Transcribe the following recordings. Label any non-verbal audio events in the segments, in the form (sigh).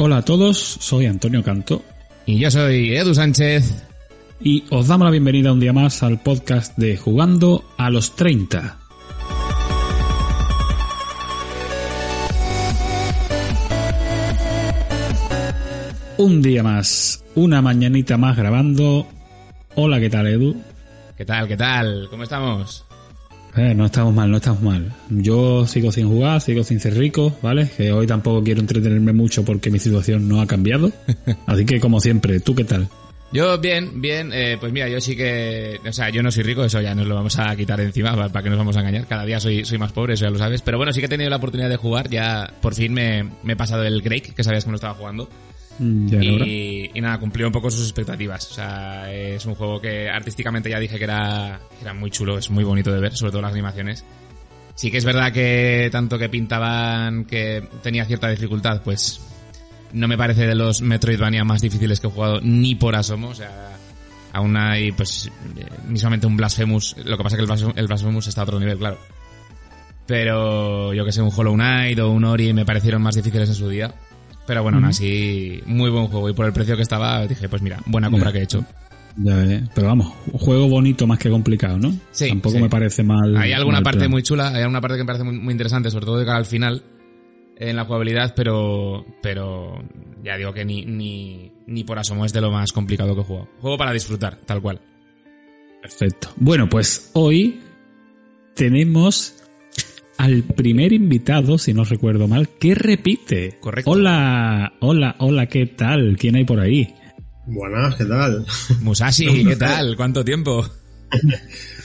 Hola a todos, soy Antonio Canto. Y yo soy Edu Sánchez. Y os damos la bienvenida un día más al podcast de Jugando a los 30. Un día más, una mañanita más grabando. Hola, ¿qué tal, Edu? ¿Qué tal? ¿Qué tal? ¿Cómo estamos? Eh, no estamos mal, no estamos mal. Yo sigo sin jugar, sigo sin ser rico, ¿vale? Que hoy tampoco quiero entretenerme mucho porque mi situación no ha cambiado. (laughs) Así que, como siempre, ¿tú qué tal? Yo bien, bien, eh, pues mira, yo sí que, o sea, yo no soy rico, eso ya nos lo vamos a quitar encima, para que nos vamos a engañar, cada día soy, soy más pobre, eso ya lo sabes, pero bueno, sí que he tenido la oportunidad de jugar, ya por fin me, me he pasado el Drake, que sabías que no estaba jugando, Hora. y, nada, cumplió un poco sus expectativas, o sea, es un juego que artísticamente ya dije que era, era muy chulo, es muy bonito de ver, sobre todo las animaciones. Sí que es verdad que tanto que pintaban que tenía cierta dificultad, pues no me parece de los Metroidvania más difíciles que he jugado ni por asomo, o sea, aún hay pues eh, mismamente un Blasphemous, lo que pasa es que el Blasphemous está a otro nivel, claro. Pero yo que sé, un Hollow Knight o un Ori me parecieron más difíciles en su día. Pero bueno, aún así, muy buen juego. Y por el precio que estaba, dije, pues mira, buena compra que he hecho. Ya. Pero vamos, un juego bonito más que complicado, ¿no? Sí, Tampoco sí. me parece mal. Hay alguna mal parte plan. muy chula, hay alguna parte que me parece muy, muy interesante, sobre todo de cara al final, en la jugabilidad, pero, pero ya digo que ni, ni, ni por asomo es de lo más complicado que he jugado. Juego para disfrutar, tal cual. Perfecto. Bueno, pues hoy tenemos al primer invitado, si no recuerdo mal, que repite. Correcto. Hola, hola, hola, ¿qué tal? ¿Quién hay por ahí? Buenas, ¿qué tal? Musashi, (laughs) ¿qué tal? ¿Cuánto tiempo? (laughs)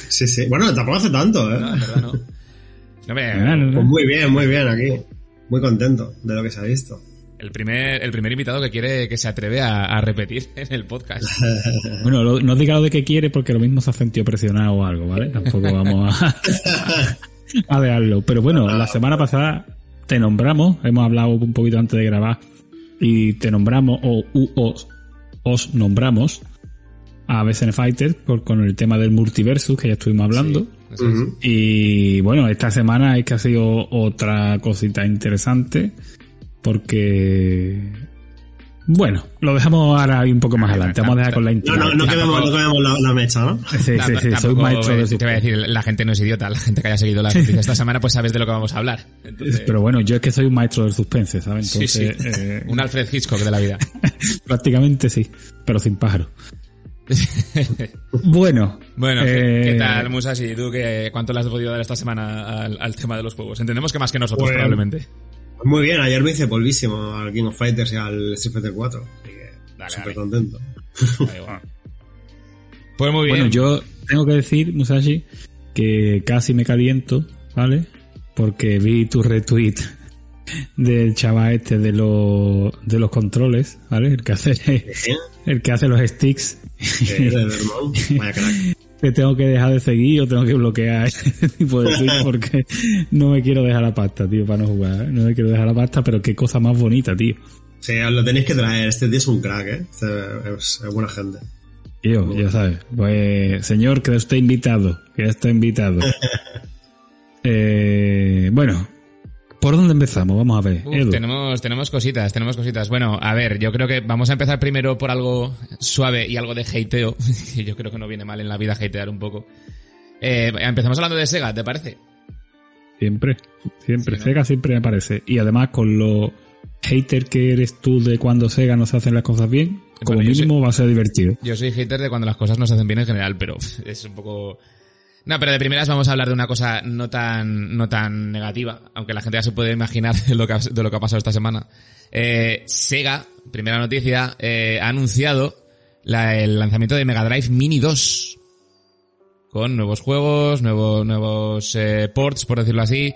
Sí, sí. Bueno, tampoco hace tanto, ¿eh? No, en verdad no. (laughs) No, me- Ah, no, no. Pues muy bien, muy bien aquí. Muy contento de lo que se ha visto. el, primer, el primer invitado que quiere, que se atreve a, a repetir en el podcast. Bueno, lo- no diga lo de que quiere porque lo mismo se ha sentido presionado o algo, ¿vale? Tampoco vamos a, a dejarlo. Pero bueno, la semana pasada te nombramos, hemos hablado un poquito antes de grabar, y te nombramos, o u- os, os nombramos a BSN Fighter por, con el tema del multiversus que ya estuvimos hablando. Es. Y bueno, esta semana es que ha sido otra cosita interesante porque... Bueno, lo dejamos ahora ahí un poco más adelante. Vamos a dejar con la No, intro. no, no quememos, no quememos la, la mecha, ¿no? Sí, sí, sí, Tampoco- soy un maestro de Te voy a decir, la gente no es idiota, la gente que haya seguido las noticias esta semana pues sabes de lo que vamos a hablar. Entonces, Pero bueno, yo es que soy un maestro del suspense, ¿sabes? sí, sí. Entonces, eh, (laughs) Un Alfred Hitchcock de la vida. (laughs) prácticamente sí, pero sin pájaro. (laughs) Bueno, Bueno, ¿qué, eh, qué tal, Musashi? ¿Tú qué, cuánto le has podido dar esta semana al, al tema de los juegos? Entendemos que más que nosotros, Pues- probablemente. Muy bien, ayer me hice polvísimo al King of Fighters y al Street Fighter 4. Así que Dale, súper dale. contento. Pues muy bien. Bueno, yo tengo que decir, Musashi, que casi me caliento, ¿vale? Porque vi tu retweet (laughs) del chaval este de los de los controles, ¿vale? El que hace (laughs) el que hace los sticks. (laughs) Eh, de Vermont. (laughs) Vaya crack. te tengo que dejar de seguir o tengo que bloquear (laughs) ese tipo de tweets porque no me quiero dejar la pasta, tío, para no jugar. ¿eh? No me quiero dejar la pasta, pero qué cosa más bonita, tío. Sí, os lo tenéis que traer. Este tío es un crack, ¿eh? Este es, es buena gente. Tío, ya sabes. Pues, señor, que usted invitado. Que está invitado. eh, bueno, ¿por dónde empezamos? Vamos a ver. Uf, tenemos, tenemos cositas, tenemos cositas. Bueno, a ver, yo creo que vamos a empezar primero por algo suave y algo de hateo, que (laughs) yo creo que no viene mal en la vida hatear un poco. Eh, empezamos hablando de Sega, ¿te parece? Siempre, siempre. Sí, ¿no? Sega siempre me parece. Y además, con lo hater que eres tú de cuando Sega no se hacen las cosas bien, como Bueno, mínimo va a ser divertido. Yo soy hater de cuando las cosas no se hacen bien en general, pero (laughs) es un poco... No, pero de primeras vamos a hablar de una cosa no tan, no tan negativa, aunque la gente ya se puede imaginar de (laughs) lo que ha, de lo que ha pasado esta semana. Eh, Sega, primera noticia, eh, ha anunciado el lanzamiento de Mega Drive Mini 2. Con nuevos juegos, nuevos, nuevos eh, ports, por decirlo así.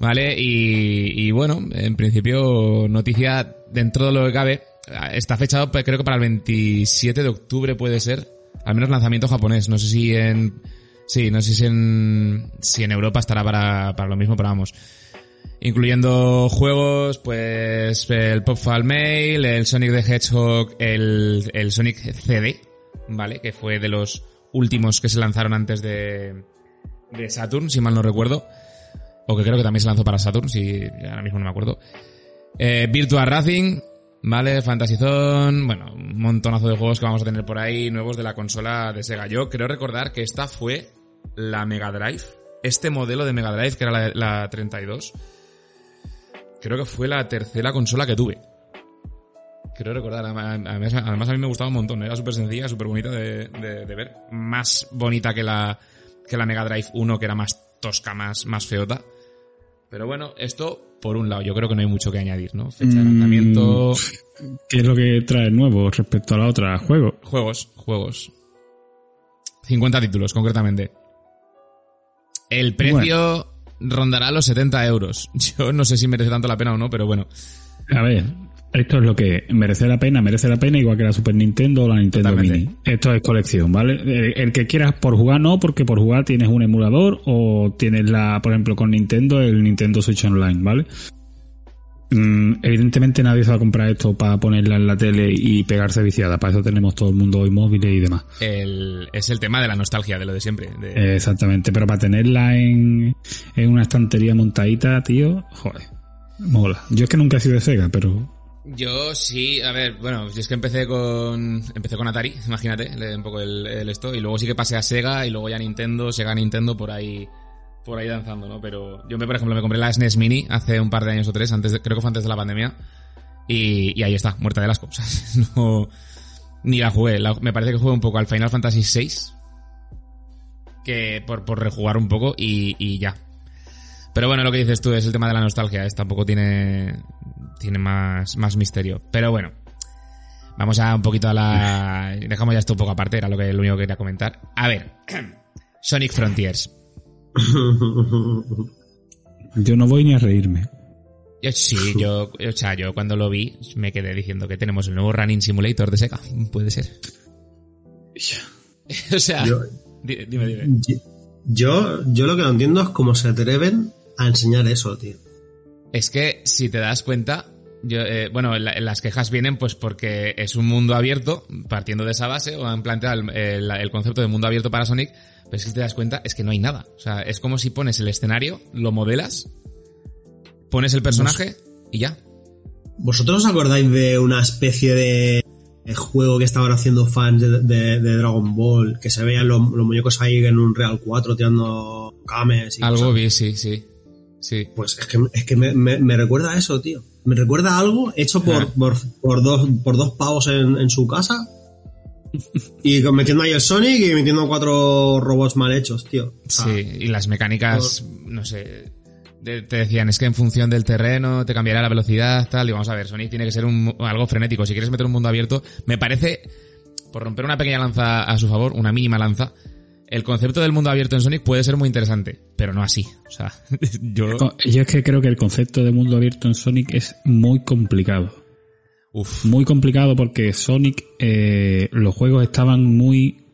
¿Vale? Y, y bueno, en principio, noticia dentro de lo que cabe. Está fechado, creo que para el 27 de octubre puede ser. Al menos lanzamiento japonés. No sé si en... Sí, no sé si en, si en Europa estará para, para lo mismo, pero vamos. Incluyendo juegos, pues el Popfall Mail, el Sonic the Hedgehog, el, el Sonic CD, ¿vale? Que fue de los últimos que se lanzaron antes de, de Saturn, si mal no recuerdo. O que creo que también se lanzó para Saturn, si ahora mismo no me acuerdo. Eh, Virtua Racing, Vale, Fantasy Zone, bueno, un montonazo de juegos que vamos a tener por ahí, nuevos de la consola de Sega. Yo creo recordar que esta fue la Mega Drive, este modelo de Mega Drive, que era la, la 32, creo que fue la tercera consola que tuve. Creo recordar, además, además a mí me gustaba un montón, era súper sencilla, súper bonita de, de, de, ver. Más bonita que la, que la Mega Drive 1, que era más tosca, más, más feota. Pero bueno, esto por un lado, yo creo que no hay mucho que añadir, ¿no? Fecha de lanzamiento. ¿Qué es lo que trae nuevo respecto a la otra? ¿Juegos? Juegos, juegos. 50 títulos, concretamente. El precio bueno. rondará los 70 euros. (laughs) Yo no sé si merece tanto la pena o no, pero bueno. A ver, esto es lo que merece la pena, merece la pena igual que la Super Nintendo o la Nintendo Totalmente. Mini. Esto es colección, ¿vale? El, el, que quieras por jugar no, porque por jugar tienes un emulador o tienes la, por ejemplo, con Nintendo, el Nintendo Switch Online, ¿vale? Mm, evidentemente nadie se va a comprar esto para ponerla en la tele y pegarse viciada. Para eso tenemos todo el mundo hoy móviles y demás. El, es el tema de la nostalgia, de lo de siempre. De... Eh, exactamente, pero para tenerla en, en una estantería montadita, tío, joder, mola. Yo es que nunca he sido de Sega, pero yo sí, a ver, bueno, si es que empecé con empecé con Atari, imagínate, un poco el, el, esto, y luego sí que pasé a Sega y luego ya Nintendo, Sega Nintendo por ahí por ahí danzando, ¿no? Pero yo me, por ejemplo, me compré la SNES Mini hace un par de años o tres, antes creo que fue antes de la pandemia, y, ahí está, muerta de las (laughs) cosas. Ni la jugué, me parece que jugué un poco al Final Fantasy VI, que por, por rejugar un poco y, ya, pero bueno, lo que dices tú es el tema de la nostalgia. Es, tampoco tiene, tiene más, más misterio. Pero bueno, vamos a un poquito a la... Dejamos ya esto un poco aparte, era lo único que quería comentar. A ver, (clears throat) Sonic Frontiers. Yo no voy ni a reírme. Yo, sí, yo, o sea, yo cuando lo vi me quedé diciendo que tenemos el nuevo Running Simulator de Sega. Puede ser. (laughs) o sea, yo, dime, dime. Yo, yo lo que no entiendo es cómo se atreven a enseñar eso, tío. Es que si te das cuenta, yo, eh, bueno, la, las quejas vienen pues porque es un mundo abierto, partiendo de esa base, o han planteado el, el, el, concepto de mundo abierto para Sonic, pero es que si te das cuenta, es que no hay nada. O sea, es como si pones el escenario, lo modelas, pones el personaje y ya. ¿Vosotros os acordáis de una especie de juego que estaban haciendo fans de, de, de Dragon Ball? Que se veían los, los, muñecos ahí en un Real 4 tirando cames y Algo cosas? vi, sí, sí. Sí. Pues es que, es que me, me, me, recuerda a eso, tío. Me recuerda a algo hecho por, Ah. por, por, dos, por dos pavos en, en su casa. Y metiendo ahí el Sonic y metiendo cuatro robots mal hechos, tío. O sea, sí, y las mecánicas, no sé, te, te, decían, es que en función del terreno te cambiará la velocidad, tal, y vamos a ver, Sonic tiene que ser un, algo frenético. Si quieres meter un mundo abierto, me parece, por romper una pequeña lanza a su favor, una mínima lanza, el concepto del mundo abierto en Sonic puede ser muy interesante, pero no así. O sea, (laughs) yo... Yo es que creo que el concepto de mundo abierto en Sonic es muy complicado. Uf. Muy complicado porque Sonic, eh, los juegos estaban muy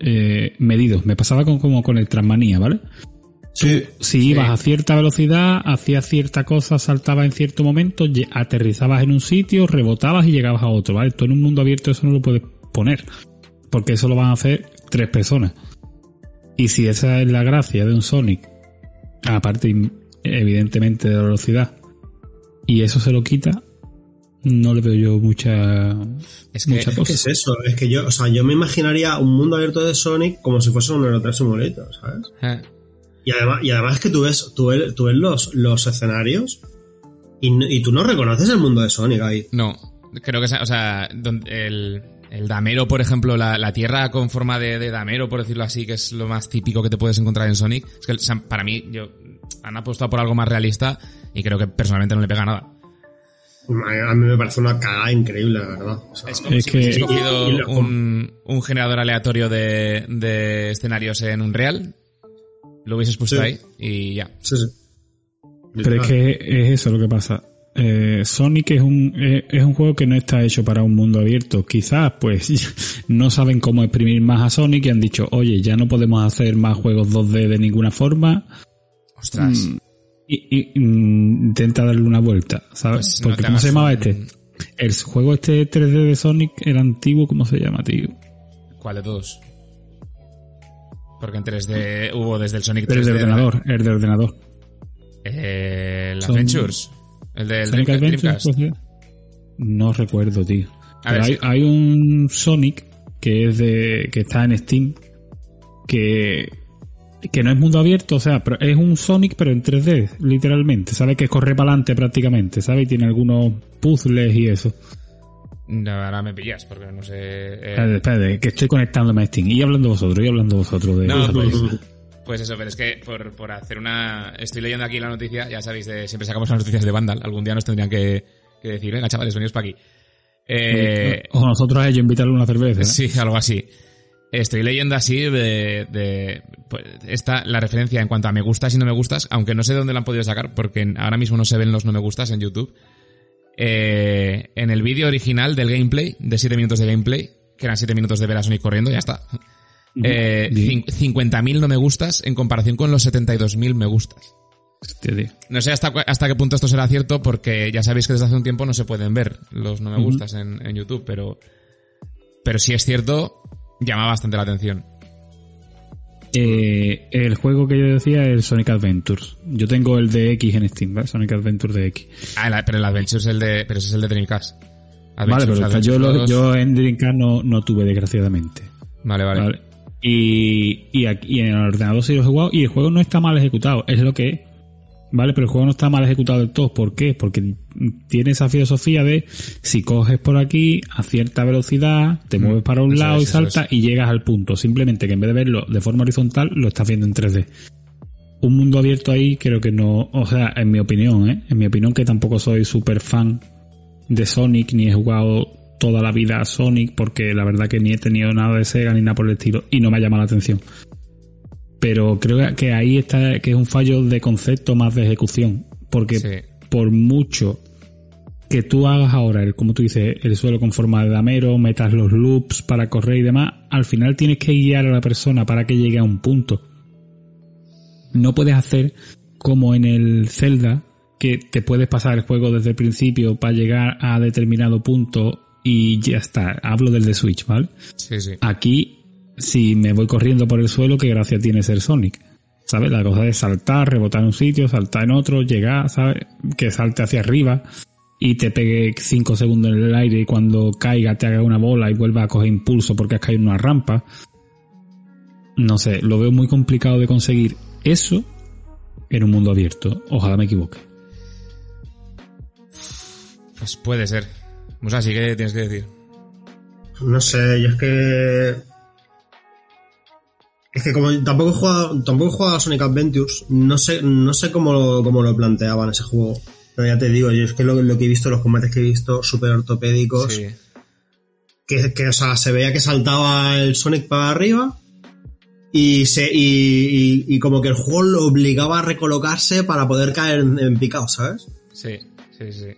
eh, medidos. Me pasaba con, como con el Transmanía, ¿vale? Sí, Tú, si sí. ibas a cierta velocidad, hacías cierta cosa, saltabas en cierto momento, aterrizabas en un sitio, rebotabas y llegabas a otro, ¿vale? Tú en un mundo abierto eso no lo puedes poner. Porque eso lo van a hacer tres personas. Y si esa es la gracia de un Sonic, aparte evidentemente de la velocidad, y eso se lo quita, no le veo yo mucha es que, mucha cosa. Es, que es eso, es que yo, o sea, yo me imaginaría un mundo abierto de Sonic como si fuese un Euro 3 Simulator, ¿sabes? Eh. Y además, y además que tú ves, tú ves, tú ves los, los escenarios y, y, tú no reconoces el mundo de Sonic ahí. No, creo que, o sea, el, el damero, por ejemplo, la, la tierra con forma de, de, damero, por decirlo así, que es lo más típico que te puedes encontrar en Sonic. Es que o sea, para mí, yo, han apostado por algo más realista y creo que personalmente no le pega nada. A mí me parece una cagada increíble, la verdad. O sea, es como es si que... cogido y, y un, un, generador aleatorio de, de, escenarios en un real, lo hubieses puesto sí. ahí y ya. Sí, sí. Pero es que es eso lo que pasa. Eh, Sonic es un, eh, es un juego que no está hecho para un mundo abierto. Quizás, pues, (laughs) no saben cómo exprimir más a Sonic y han dicho, oye, ya no podemos hacer más juegos 2D de ninguna forma. Ostras. Mm, y, y, intenta darle una vuelta, ¿sabes? Pues Porque, no ¿cómo se llamaba este? El juego este 3D de Sonic era antiguo, ¿cómo se llama, tío? ¿Cuál de todos? Porque en 3D hubo desde el Sonic 3D. El de ordenador, el de ordenador. Eh, el Son... Adventures. El del Sonic Dreamcast. Pues, No recuerdo, tío. A Pero ver, hay, sí. hay un Sonic que es de. que está en Steam. Que. que no es mundo abierto, o sea, pero es un Sonic pero en 3D, literalmente. ¿Sabes? Que corre para adelante prácticamente, ¿sabes? Y tiene algunos puzzles y eso. No, ahora me pillas, porque no sé... eh, Espérate, espérate, que estoy conectándome a Steam. Y hablando vosotros, y hablando vosotros de. No, de- pues, pues eso, pero es que por, por hacer una... Estoy leyendo aquí la noticia, ya sabéis, de, siempre sacamos las noticias de Vandal. Algún día nos tendrían que, que decir, venga, chavales, venidos para aquí. Eh, o nosotros a ellos invitarle una cerveza. ¿eh? sí, algo así. Estoy leyendo así de, de pues, esta la referencia en cuanto a me gustas y no me gustas, aunque no sé de dónde la han podido sacar, porque ahora mismo no se ven los no me gustas en YouTube. Eh, en el vídeo original del gameplay, de 7 minutos de gameplay, que eran 7 minutos de ver a Sonic corriendo, ya está. Eh, Bien. cin- 50.000 no me gustas en comparación con los 72.000 me gustas. No sé hasta, hasta qué punto esto será cierto, porque ya sabéis que desde hace un tiempo no se pueden ver los no me gustas en, en YouTube, pero, pero si es cierto, llama bastante la atención. Eh, el juego que yo decía es Sonic Adventures. Yo tengo el de X en Steam, ¿vale? Sonic Adventures de X. Ah, pero el Adventure es el de, pero ese es el de Dreamcast. Vale, Adventures, pero yo, Adventures lo- 2. yo en Dreamcast no, no tuve, desgraciadamente. Vale, vale. ¿vale? Y, y, aquí, y en el ordenador sí lo he jugado y el juego no está mal ejecutado, es lo que es. ¿Vale? Pero el juego no está mal ejecutado del todo. ¿Por qué? Porque tiene esa filosofía de si coges por aquí a cierta velocidad, te Mm, mueves para un lado es, y saltas y llegas al punto. Simplemente que en vez de verlo de forma horizontal, lo estás viendo en 3D. Un mundo abierto ahí creo que no, o sea, en mi opinión, ¿eh? En mi opinión que tampoco soy súper fan de Sonic ni he jugado toda la vida a Sonic porque la verdad que ni he tenido nada de Sega ni nada por el estilo y no me ha llamado la atención. Pero creo que ahí está que es un fallo de concepto más de ejecución porque Sí. por mucho que tú hagas ahora, el, como tú dices, el suelo con forma de damero, metas los loops para correr y demás, al final tienes que guiar a la persona para que llegue a un punto. No puedes hacer como en el Zelda, que te puedes pasar el juego desde el principio para llegar a determinado punto y ya está. Hablo del de Switch, ¿vale? Sí, sí. Aquí, si me voy corriendo por el suelo, qué gracia tiene ser Sonic. ¿Sabes? La cosa es saltar, rebotar en un sitio, saltar en otro, llegar, ¿sabes? Que salte hacia arriba y te pegue 5 segundos en el aire y cuando caiga te haga una bola y vuelva a coger impulso porque has caído en una rampa. No sé, lo veo muy complicado de conseguir eso en un mundo abierto. Ojalá me equivoque. Pues puede ser. Musa, sí que tienes que decir. No sé, yo es que. Es que como tampoco he jugado, tampoco he jugado a Sonic Adventures, no sé, no sé cómo lo, cómo lo planteaban ese juego. Pero ya te digo, yo es que lo, lo que he visto, los combates que he visto, súper ortopédicos, Sí. que, que, o sea, se veía que saltaba el Sonic para arriba y se y, y- y como que el juego lo obligaba a recolocarse para poder caer en, en picado, ¿sabes? Sí, sí, sí.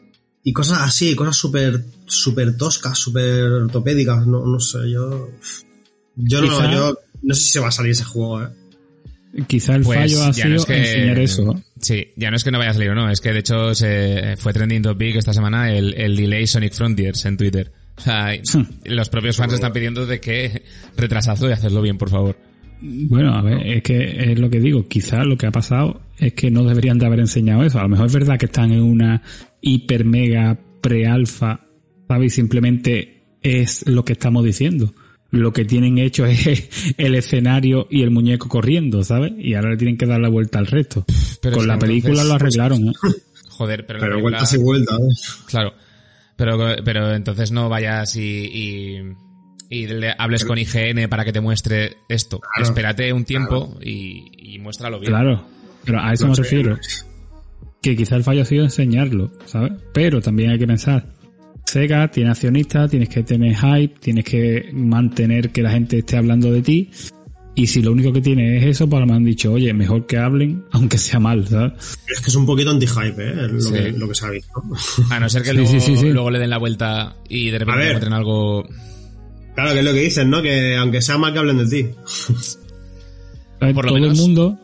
Y cosas así, cosas súper súper toscas, súper ortopédicas, no, no sé, yo... Yo Quizá- no, yo no sé si se va a salir ese juego, eh. Quizá el Pues fallo ha sido no es que... enseñar eso. ¿no? Sí, ya no es que no vaya a salir o no, es que de hecho se fue trending topic esta semana el, el delay Sonic Frontiers en Twitter. O sea, los propios fans están pidiendo de que retrasazlo y hacerlo bien, por favor. Bueno, a ver, es que es lo que digo. Quizás lo que ha pasado es que no deberían de haber enseñado eso. A lo mejor es verdad que están en una hiper mega pre-alfa, ¿sabes? Y simplemente es lo que estamos diciendo. Lo que tienen hecho (laughs) es el escenario y el muñeco corriendo, ¿sabes? Y ahora le tienen que dar la vuelta al resto. Pero Con la película entonces- lo arreglaron, ¿eh? (laughs) Joder, pero, la Pero película- vueltas y vueltas, ¿eh? Claro. Pero, pero entonces no vayas y, y, y le hables con IGN para que te muestre esto. Claro. Espérate un tiempo y, y muéstralo bien. Claro, pero a eso No me sé. refiero. Que quizá el fallo ha sido enseñarlo, ¿sabes? Pero también hay que pensar. Sega tiene accionistas, tienes que tener hype, tienes que mantener que la gente esté hablando de ti. Y si lo único que tiene es eso, pues me han dicho, oye, mejor que hablen, (laughs) aunque sea mal, ¿sabes? Es que es un poquito anti-hype, ¿eh? Lo, Sí. que, lo que se ha visto. A no ser que Sí, luego, sí, sí, sí. luego le den la vuelta y de repente encuentren algo... Claro, que es lo que dicen, ¿no? Que aunque sea mal que hablen de ti. Por lo Todo menos- el mundo,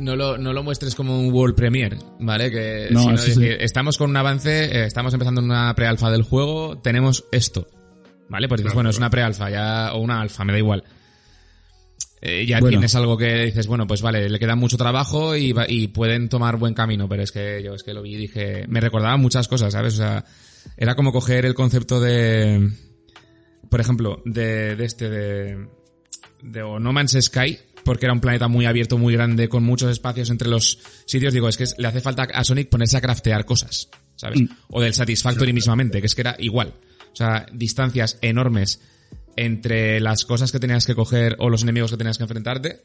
No lo, no lo muestres como un World Premiere, ¿vale? Que, No, sino sí. que estamos con un avance, eh, estamos empezando una prealfa del juego, tenemos esto, ¿vale? Pues dices, Claro, bueno, es una prealfa ya, o una alfa, me da igual. Eh, ya Bueno. tienes algo que dices, bueno, pues vale, le queda mucho trabajo y, va- y pueden tomar buen camino, pero es que yo es que lo vi y dije, me recordaba muchas cosas, ¿sabes? O sea, Era como coger el concepto de, por ejemplo, de, de este, de, de o No Man's Sky, porque era un planeta muy abierto, muy grande, con muchos espacios entre los sitios. Digo, es que le hace falta a Sonic ponerse a craftear cosas, ¿sabes? Mm. O del Satisfactory mismamente, que es que era igual. O sea, distancias enormes entre las cosas que tenías que coger o los enemigos que tenías que enfrentarte.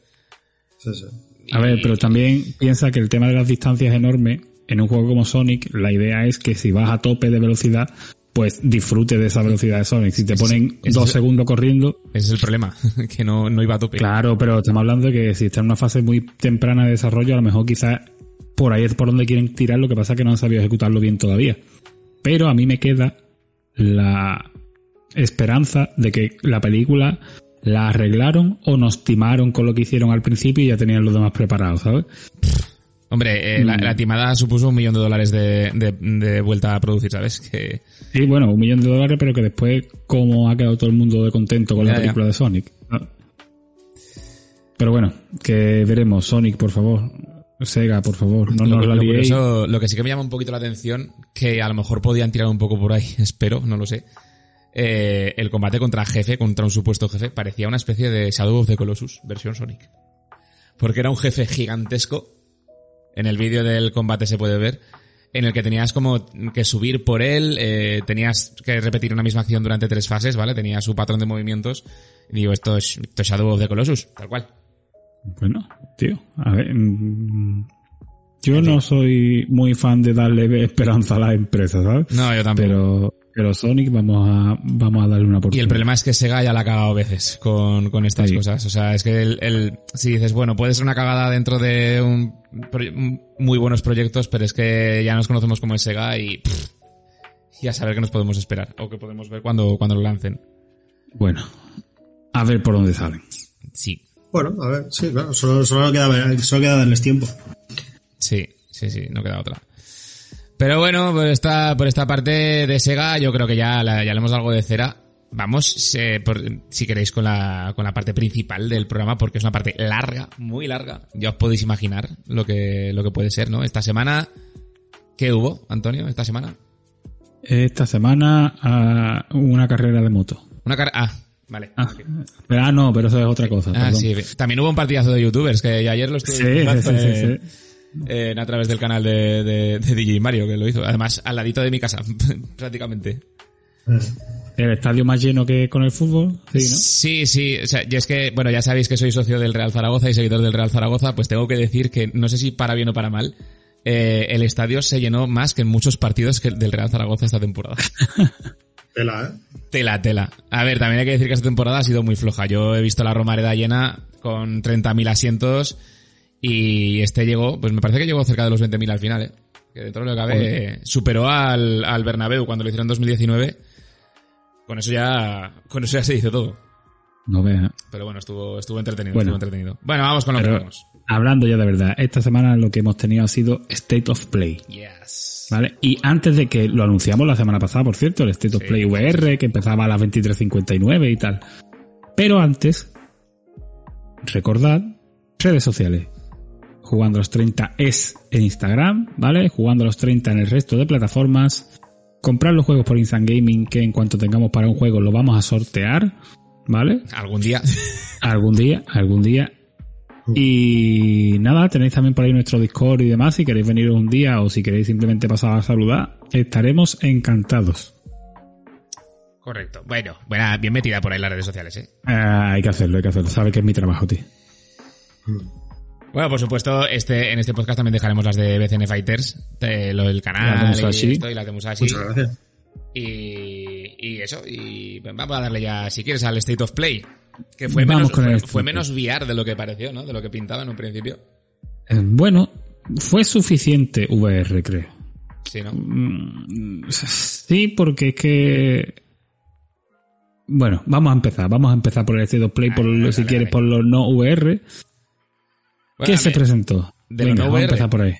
Sí, sí. A ver, pero también piensa que el tema de las distancias es enorme. En un juego como Sonic, la idea es que si vas a tope de velocidad, pues disfrute de esa velocidad de Sonic. Si te ponen dos segundos corriendo, Ese es el problema, (laughs) que no, no iba a tope. claro, pero estamos hablando de que si está en una fase muy temprana de desarrollo, a lo mejor quizás por ahí es por donde quieren tirar, lo que pasa es que no han sabido ejecutarlo bien todavía. Pero a mí me queda la esperanza de que la película la arreglaron o nos timaron con lo que hicieron al principio y ya tenían los demás preparados, ¿sabes? Hombre, eh, la, Mm. la timada supuso un millón de dólares de, de- de vuelta a producir, ¿sabes? Que Sí, bueno, un millón de dólares, pero que después, ¿cómo ha quedado todo el mundo de contento con Ya, la ya. película de Sonic? ¿no? Pero bueno, que veremos. Sonic, por favor. Sega, por favor. No lo, nos la lo curioso- lo que sí que me llama un poquito la atención, que a lo mejor podían tirar un poco por ahí, (laughs) espero, no lo sé. Eh, el combate contra jefe, contra un supuesto jefe, parecía una especie de Shadow of the Colossus, versión Sonic. Porque era un jefe gigantesco. En el vídeo del combate se puede ver. En el que tenías como que subir por él, eh, tenías que repetir una misma acción durante tres fases, ¿vale? Tenía su patrón de movimientos. Y digo, esto es, esto es Shadow of the Colossus, tal cual. Bueno, tío, a ver. mm, Yo no soy muy fan de darle esperanza a las empresas, ¿sabes? No, yo tampoco. Pero, pero Sonic vamos a, vamos a darle una oportunidad. Y el problema es que Sega ya la ha cagado a veces con, con estas Sí. cosas. O sea, es que el, el- si dices, bueno, puede ser una cagada dentro de un, muy buenos proyectos, pero es que ya nos conocemos como es Sega y pff, ya saber qué nos podemos esperar o qué podemos ver cuando, cuando lo lancen. Bueno, a ver por dónde salen. Sí, Bueno, a ver, sí, claro, solo, solo, queda, solo queda darles tiempo. sí, sí, sí, no queda otra. Pero bueno, por esta, por esta parte de Sega, yo creo que ya, la- ya le hemos dado algo de cera. Vamos, eh, por- si queréis, con la, con la parte principal del programa, porque es una parte larga, muy larga. Ya os podéis imaginar lo que, lo que puede ser, ¿no? Esta semana, ¿qué hubo, Antonio, esta semana? Esta semana, ah, una carrera de moto. Una cara... Ah, vale. Ah, pero- ah, no, pero eso es otra cosa. Ah, sí. También hubo un partidazo de youtubers, que ayer lo estuve Sí, sí, eh, eh, a través del canal de, de, de DJ Mario, que lo hizo. Además, al ladito de mi casa, (laughs) prácticamente. El estadio más lleno que con el fútbol, sí, ¿no? Sí, sí. O sea, yo es que, bueno, ya sabéis que soy socio del Real Zaragoza y seguidor del Real Zaragoza, pues tengo que decir que, no sé si para bien o para mal, eh, el estadio se llenó más que en muchos partidos que del Real Zaragoza esta temporada. (laughs) Tela, ¿eh? Tela, tela. A ver, también hay que decir que esta temporada ha sido muy floja. Yo he visto la Romareda llena con 30.000 asientos y este llegó, pues me parece que llegó cerca de los 20.000 al final, ¿eh? Que dentro de lo que cabe, superó al, al Bernabéu cuando lo hicieron en 2019. Con eso ya, con eso ya se dice todo. No veas. Pero bueno, estuvo, estuvo entretenido, Bueno. estuvo entretenido. Bueno, vamos con lo que vamos. hablando ya de verdad, esta semana lo que hemos tenido ha sido State of Play. Yes. ¿Vale? Y antes de que lo anunciamos la semana pasada, por cierto, el State of Sí, Play VR, que empezaba a las 23.59 y tal. Pero antes, recordad, redes sociales. Jugando a los 30 es en Instagram, ¿vale? Jugando a los 30 en el resto de plataformas. Comprar los juegos por Instant Gaming, que en cuanto tengamos para un juego lo vamos a sortear, ¿vale? Algún día. (laughs) Algún día, algún día. Y nada, tenéis también por ahí nuestro Discord y demás. Si queréis venir un día o si queréis simplemente pasar a saludar, estaremos encantados. Correcto. Bueno, buena, bien metida por ahí las redes sociales, ¿eh? Ah, hay que hacerlo, hay que hacerlo. Sabe que es mi trabajo, tío. Bueno, por supuesto, este, en este podcast también dejaremos las de BCN Fighters, de lo del canal de Musashi. y, esto, y las de Musashi. Muchas gracias. Y, y eso, y vamos a darle ya, si quieres, al State of Play. Que fue Vamos menos, fue, menos VR de lo que pareció, ¿no? De lo que pintaba en un principio. Eh, bueno, fue suficiente VR, creo. Sí, ¿no? Mm, Sí, porque es que... Bueno, vamos a empezar. Vamos a empezar por el State of Play, por, si quieres, dale. por los no VR. Bueno, ¿Qué se presentó? de Venga, vamos a empezar por ahí.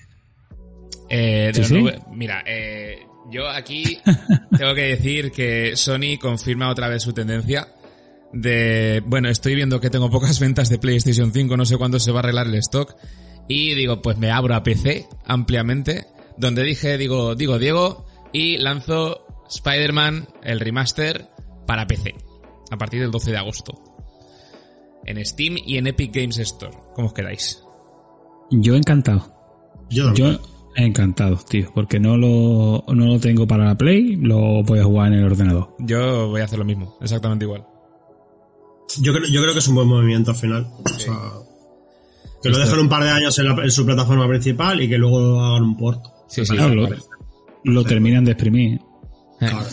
Eh, de Sí, sí. Mira, eh, yo aquí (laughs) tengo que decir que Sony confirma otra vez su tendencia de, bueno, estoy viendo que tengo pocas ventas de PlayStation 5, no sé cuándo se va a arreglar el stock, y digo, pues me abro a PC ampliamente, donde dije, digo, digo Diego, y lanzo Spider-Man, el remaster, para PC, a partir del 12 de agosto. En Steam y en Epic Games Store. ¿Cómo os quedáis? Yo encantado. Yo, Yo encantado, tío, porque no lo, no lo tengo para la Play, lo voy a jugar en el ordenador. Yo voy a hacer lo mismo, exactamente igual. yo, creo, yo creo que es un buen movimiento al final. O sea, que lo dejen un par de años en, la- en su plataforma principal y que luego hagan un port. Sí, sí, Claro, lo, terminan de exprimir. Claro.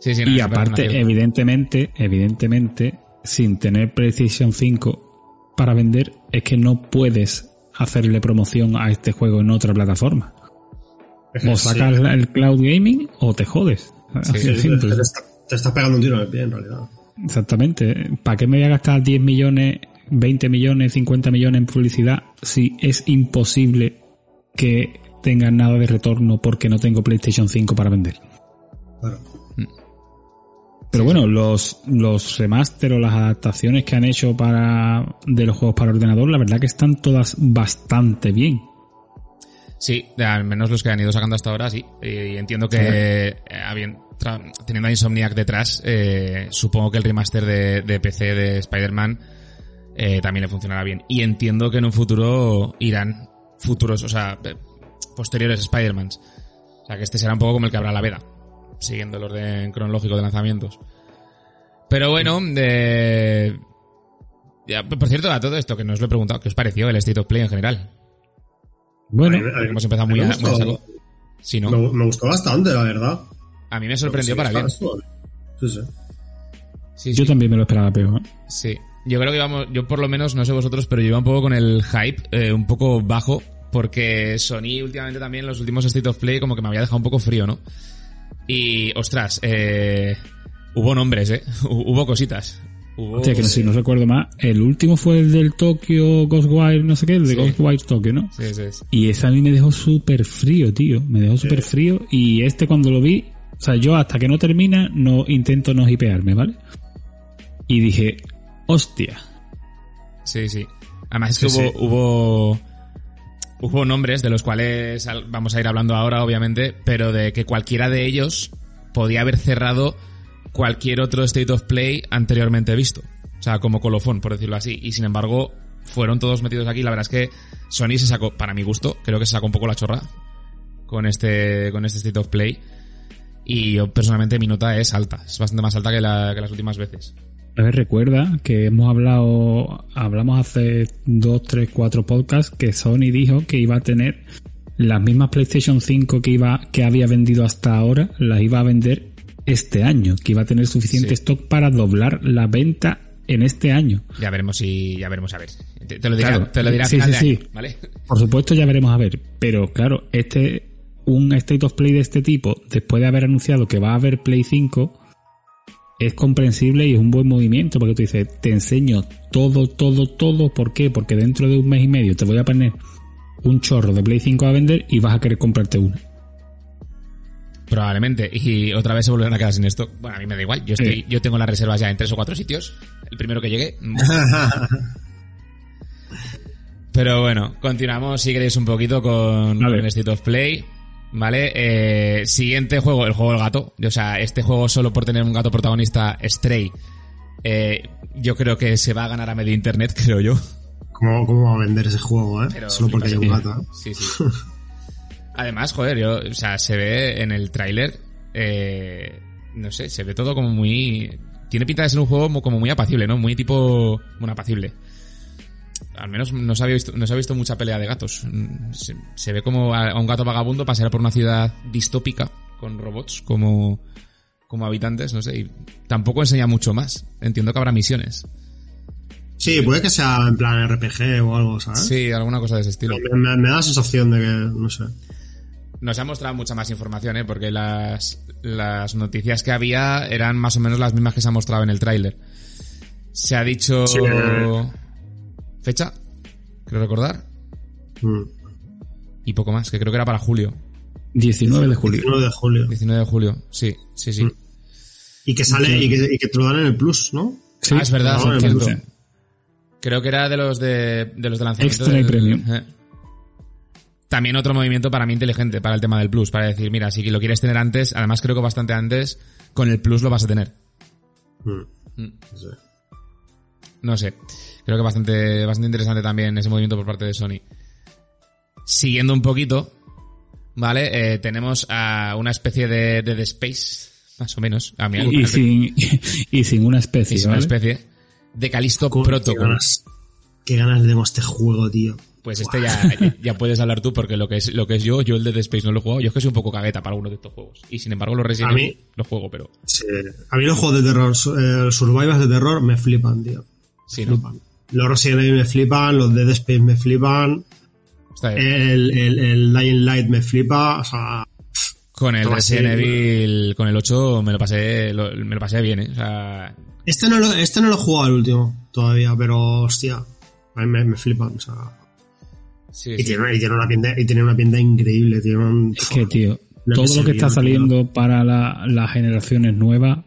Sí, sí, no, Y aparte, evidentemente, evidentemente, sin tener PlayStation 5 para vender, es que no puedes hacerle promoción a este juego en otra plataforma. O Sí. sacas el cloud gaming o te jodes. Así Sí, de te, está- estás pegando un tiro en el pie, en realidad. Exactamente. ¿Para qué me voy a gastar 10 millones, 20 millones, 50 millones en publicidad si es imposible que tenga nada de retorno porque no tengo PlayStation 5 para vender? Claro. Pero bueno, los, los remaster o las adaptaciones que han hecho para de los juegos para ordenador, la verdad que están todas bastante bien. Sí, al menos los que han ido sacando hasta ahora, sí. Y entiendo que, eh, habien- tra- teniendo a Insomniac detrás, eh, supongo que el remaster de, de PC de Spider-Man eh, también le funcionará bien. Y entiendo que en un futuro irán futuros, o sea, eh, posteriores Spider-Mans. O sea, que este será un poco como el que habrá la veda, siguiendo el orden cronológico de lanzamientos. Pero bueno, de... Ya, por cierto, a todo esto que no os lo he preguntado, ¿qué os pareció el State of Play en general? Bueno, A mí- Hemos empezado muy me a, gustó- muy a saco. Sí, ¿no? me, me gustó bastante, la verdad. A mí me sorprendió Sí, para bien. estuvo bien. Sí, sí. Sí, yo sí, también me lo esperaba peor. ¿eh? sí. Yo creo que íbamos, yo por lo menos, no sé vosotros, pero yo iba un poco con el hype eh, un poco bajo, porque Sony últimamente también, los últimos State of Play, como que me había dejado un poco frío, ¿no? Y, ostras, eh, hubo nombres, ¿eh? (laughs) Hubo cositas. Hubo... Hostia, que no, si no recuerdo más. El último fue el del Tokyo Ghostwire, no sé qué, el de Sí. Ghostwire Tokyo, ¿no? Sí, sí, sí. Y ese a mí me dejó súper frío, tío. Me dejó súper frío. Y este cuando lo vi, o sea, yo hasta que no termina, no intento no hipearme, ¿vale? Y dije, hostia. Sí, sí. Además es que Sí, hubo, sí. hubo hubo nombres de los cuales al- vamos a ir hablando ahora, obviamente, pero de que cualquiera de ellos podía haber cerrado cualquier otro State of Play anteriormente visto. O sea, como colofón, por decirlo así. Y sin embargo, fueron todos metidos aquí. La verdad es que Sony se sacó, para mi gusto, creo que se sacó un poco la chorra con este, con este State of Play. Y yo personalmente mi nota es alta. Es bastante más alta que, que las últimas veces. A ver, recuerda que hemos hablado, hablamos hace dos, tres, cuatro podcasts que Sony dijo que iba a tener las mismas PlayStation 5 que iba, que había vendido hasta ahora, las iba a vender este año, que iba a tener suficiente Sí. stock para doblar la venta en este año. Ya veremos si, ya veremos a ver. Te, te lo dirá, Claro. te lo dirá Sí, final sí, de sí. año, ¿vale? (laughs) Por supuesto ya veremos a ver, pero claro, este un State of Play de este tipo, después de haber anunciado que va a haber Play 5, es comprensible y es un buen movimiento porque tú dices, te enseño todo, todo, todo, ¿por qué? Porque dentro de un mes y medio te voy a poner un chorro de Play 5 a vender y vas a querer comprarte una. Probablemente. Y otra vez se volverán a quedar sin esto. Bueno, a mí me da igual. Yo estoy, Sí. yo tengo las reservas ya en tres o cuatro sitios. El primero que llegue. mm. (laughs) Pero bueno, continuamos si queréis un poquito con el State of Play. ¿Vale? Eh, siguiente juego, el juego del gato. O sea, este juego solo por tener un gato protagonista, Stray, eh, yo creo que se va a ganar a medio internet, (laughs) creo yo. ¿Cómo, ¿Cómo va a vender ese juego, eh? Pero Solo porque hay un gato. ¿eh? Sí, sí. Además, joder, yo, o sea, se ve en el tráiler, eh, no sé, se ve todo como muy... Tiene pinta de ser un juego como muy apacible, ¿no? Muy tipo... Bueno, apacible. Al menos no se, había visto, no se ha visto mucha pelea de gatos. Se, se ve como a, un gato vagabundo pasear por una ciudad distópica con robots como, como habitantes, no sé. Y tampoco enseña mucho más. Entiendo que habrá misiones. Sí, puede que sea en plan RPG o algo, ¿sabes? Sí, alguna cosa de ese estilo. Me, me- me da la sensación de que, no sé. Nos ha mostrado mucha más información, ¿eh? Porque las, las noticias que había eran más o menos las mismas que se han mostrado en el tráiler. Se ha dicho... Sí. Fecha, creo recordar. Mm. Y poco más, que creo que era para julio. 19 de julio. 19 de julio. 19 de julio. Sí, sí, sí. Mm. Y que sale y que, y que te lo dan en el Plus, ¿no? Sí, ah, es verdad, no, cierto. Creo que era de los de, de los de lanzamiento. Extra y premium. eh. también otro movimiento para mí inteligente para el tema del Plus, para decir, mira, si lo quieres tener antes, además creo que bastante antes, con el Plus lo vas a tener. Mm. Mm. No sé. Creo que bastante, bastante interesante también ese movimiento por parte de Sony. Siguiendo un poquito, ¿vale? Eh, tenemos a una especie de, de The Space, más o menos. A mí algo- Y sin, (laughs) y sin una especie. es una ¿vale? especie de Calisto Qué Protocol. ganas, qué ganas tengo este juego, tío. Pues este ya, ya puedes hablar tú, porque lo que es, lo que es yo, yo el de The Space no lo he jugado. Yo es que soy un poco cagueta para alguno de estos juegos. Y sin embargo, los Resident A mí- Evil los juego, pero Sí. A mí los juegos de terror, eh, survivals de terror, me flipan, tío. sí, ¿no? Flipan. Los Resident Evil me flipan, los Dead Space me flipan, Está bien. el, el, el Dying Light me flipa, o sea, Con el Resident. Evil, con el 8 me lo pasé, lo- me lo pasé bien, ¿eh? O sea, este no lo, este no lo he jugado el último todavía, pero hostia, a mí me, me flipan, o sea, sí, y sí. tiene, y tiene una pinta, y tiene una pinta increíble, tiene un, Es que, tío, Lo todo que lo que está saliendo para la- las generaciones nuevas,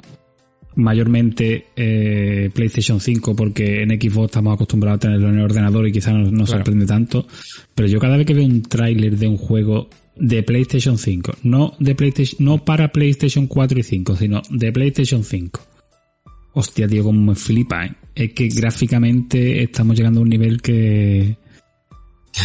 mayormente eh, PlayStation 5, porque en Xbox estamos acostumbrados a tenerlo en el ordenador y quizás no nos Claro. sorprende tanto, pero yo cada vez que veo un tráiler de un juego de PlayStation 5, no de PlayStation, no para PlayStation 4 y 5, sino de PlayStation 5. Hostia, tío, como me flipa, ¿eh? Es que gráficamente estamos llegando a un nivel que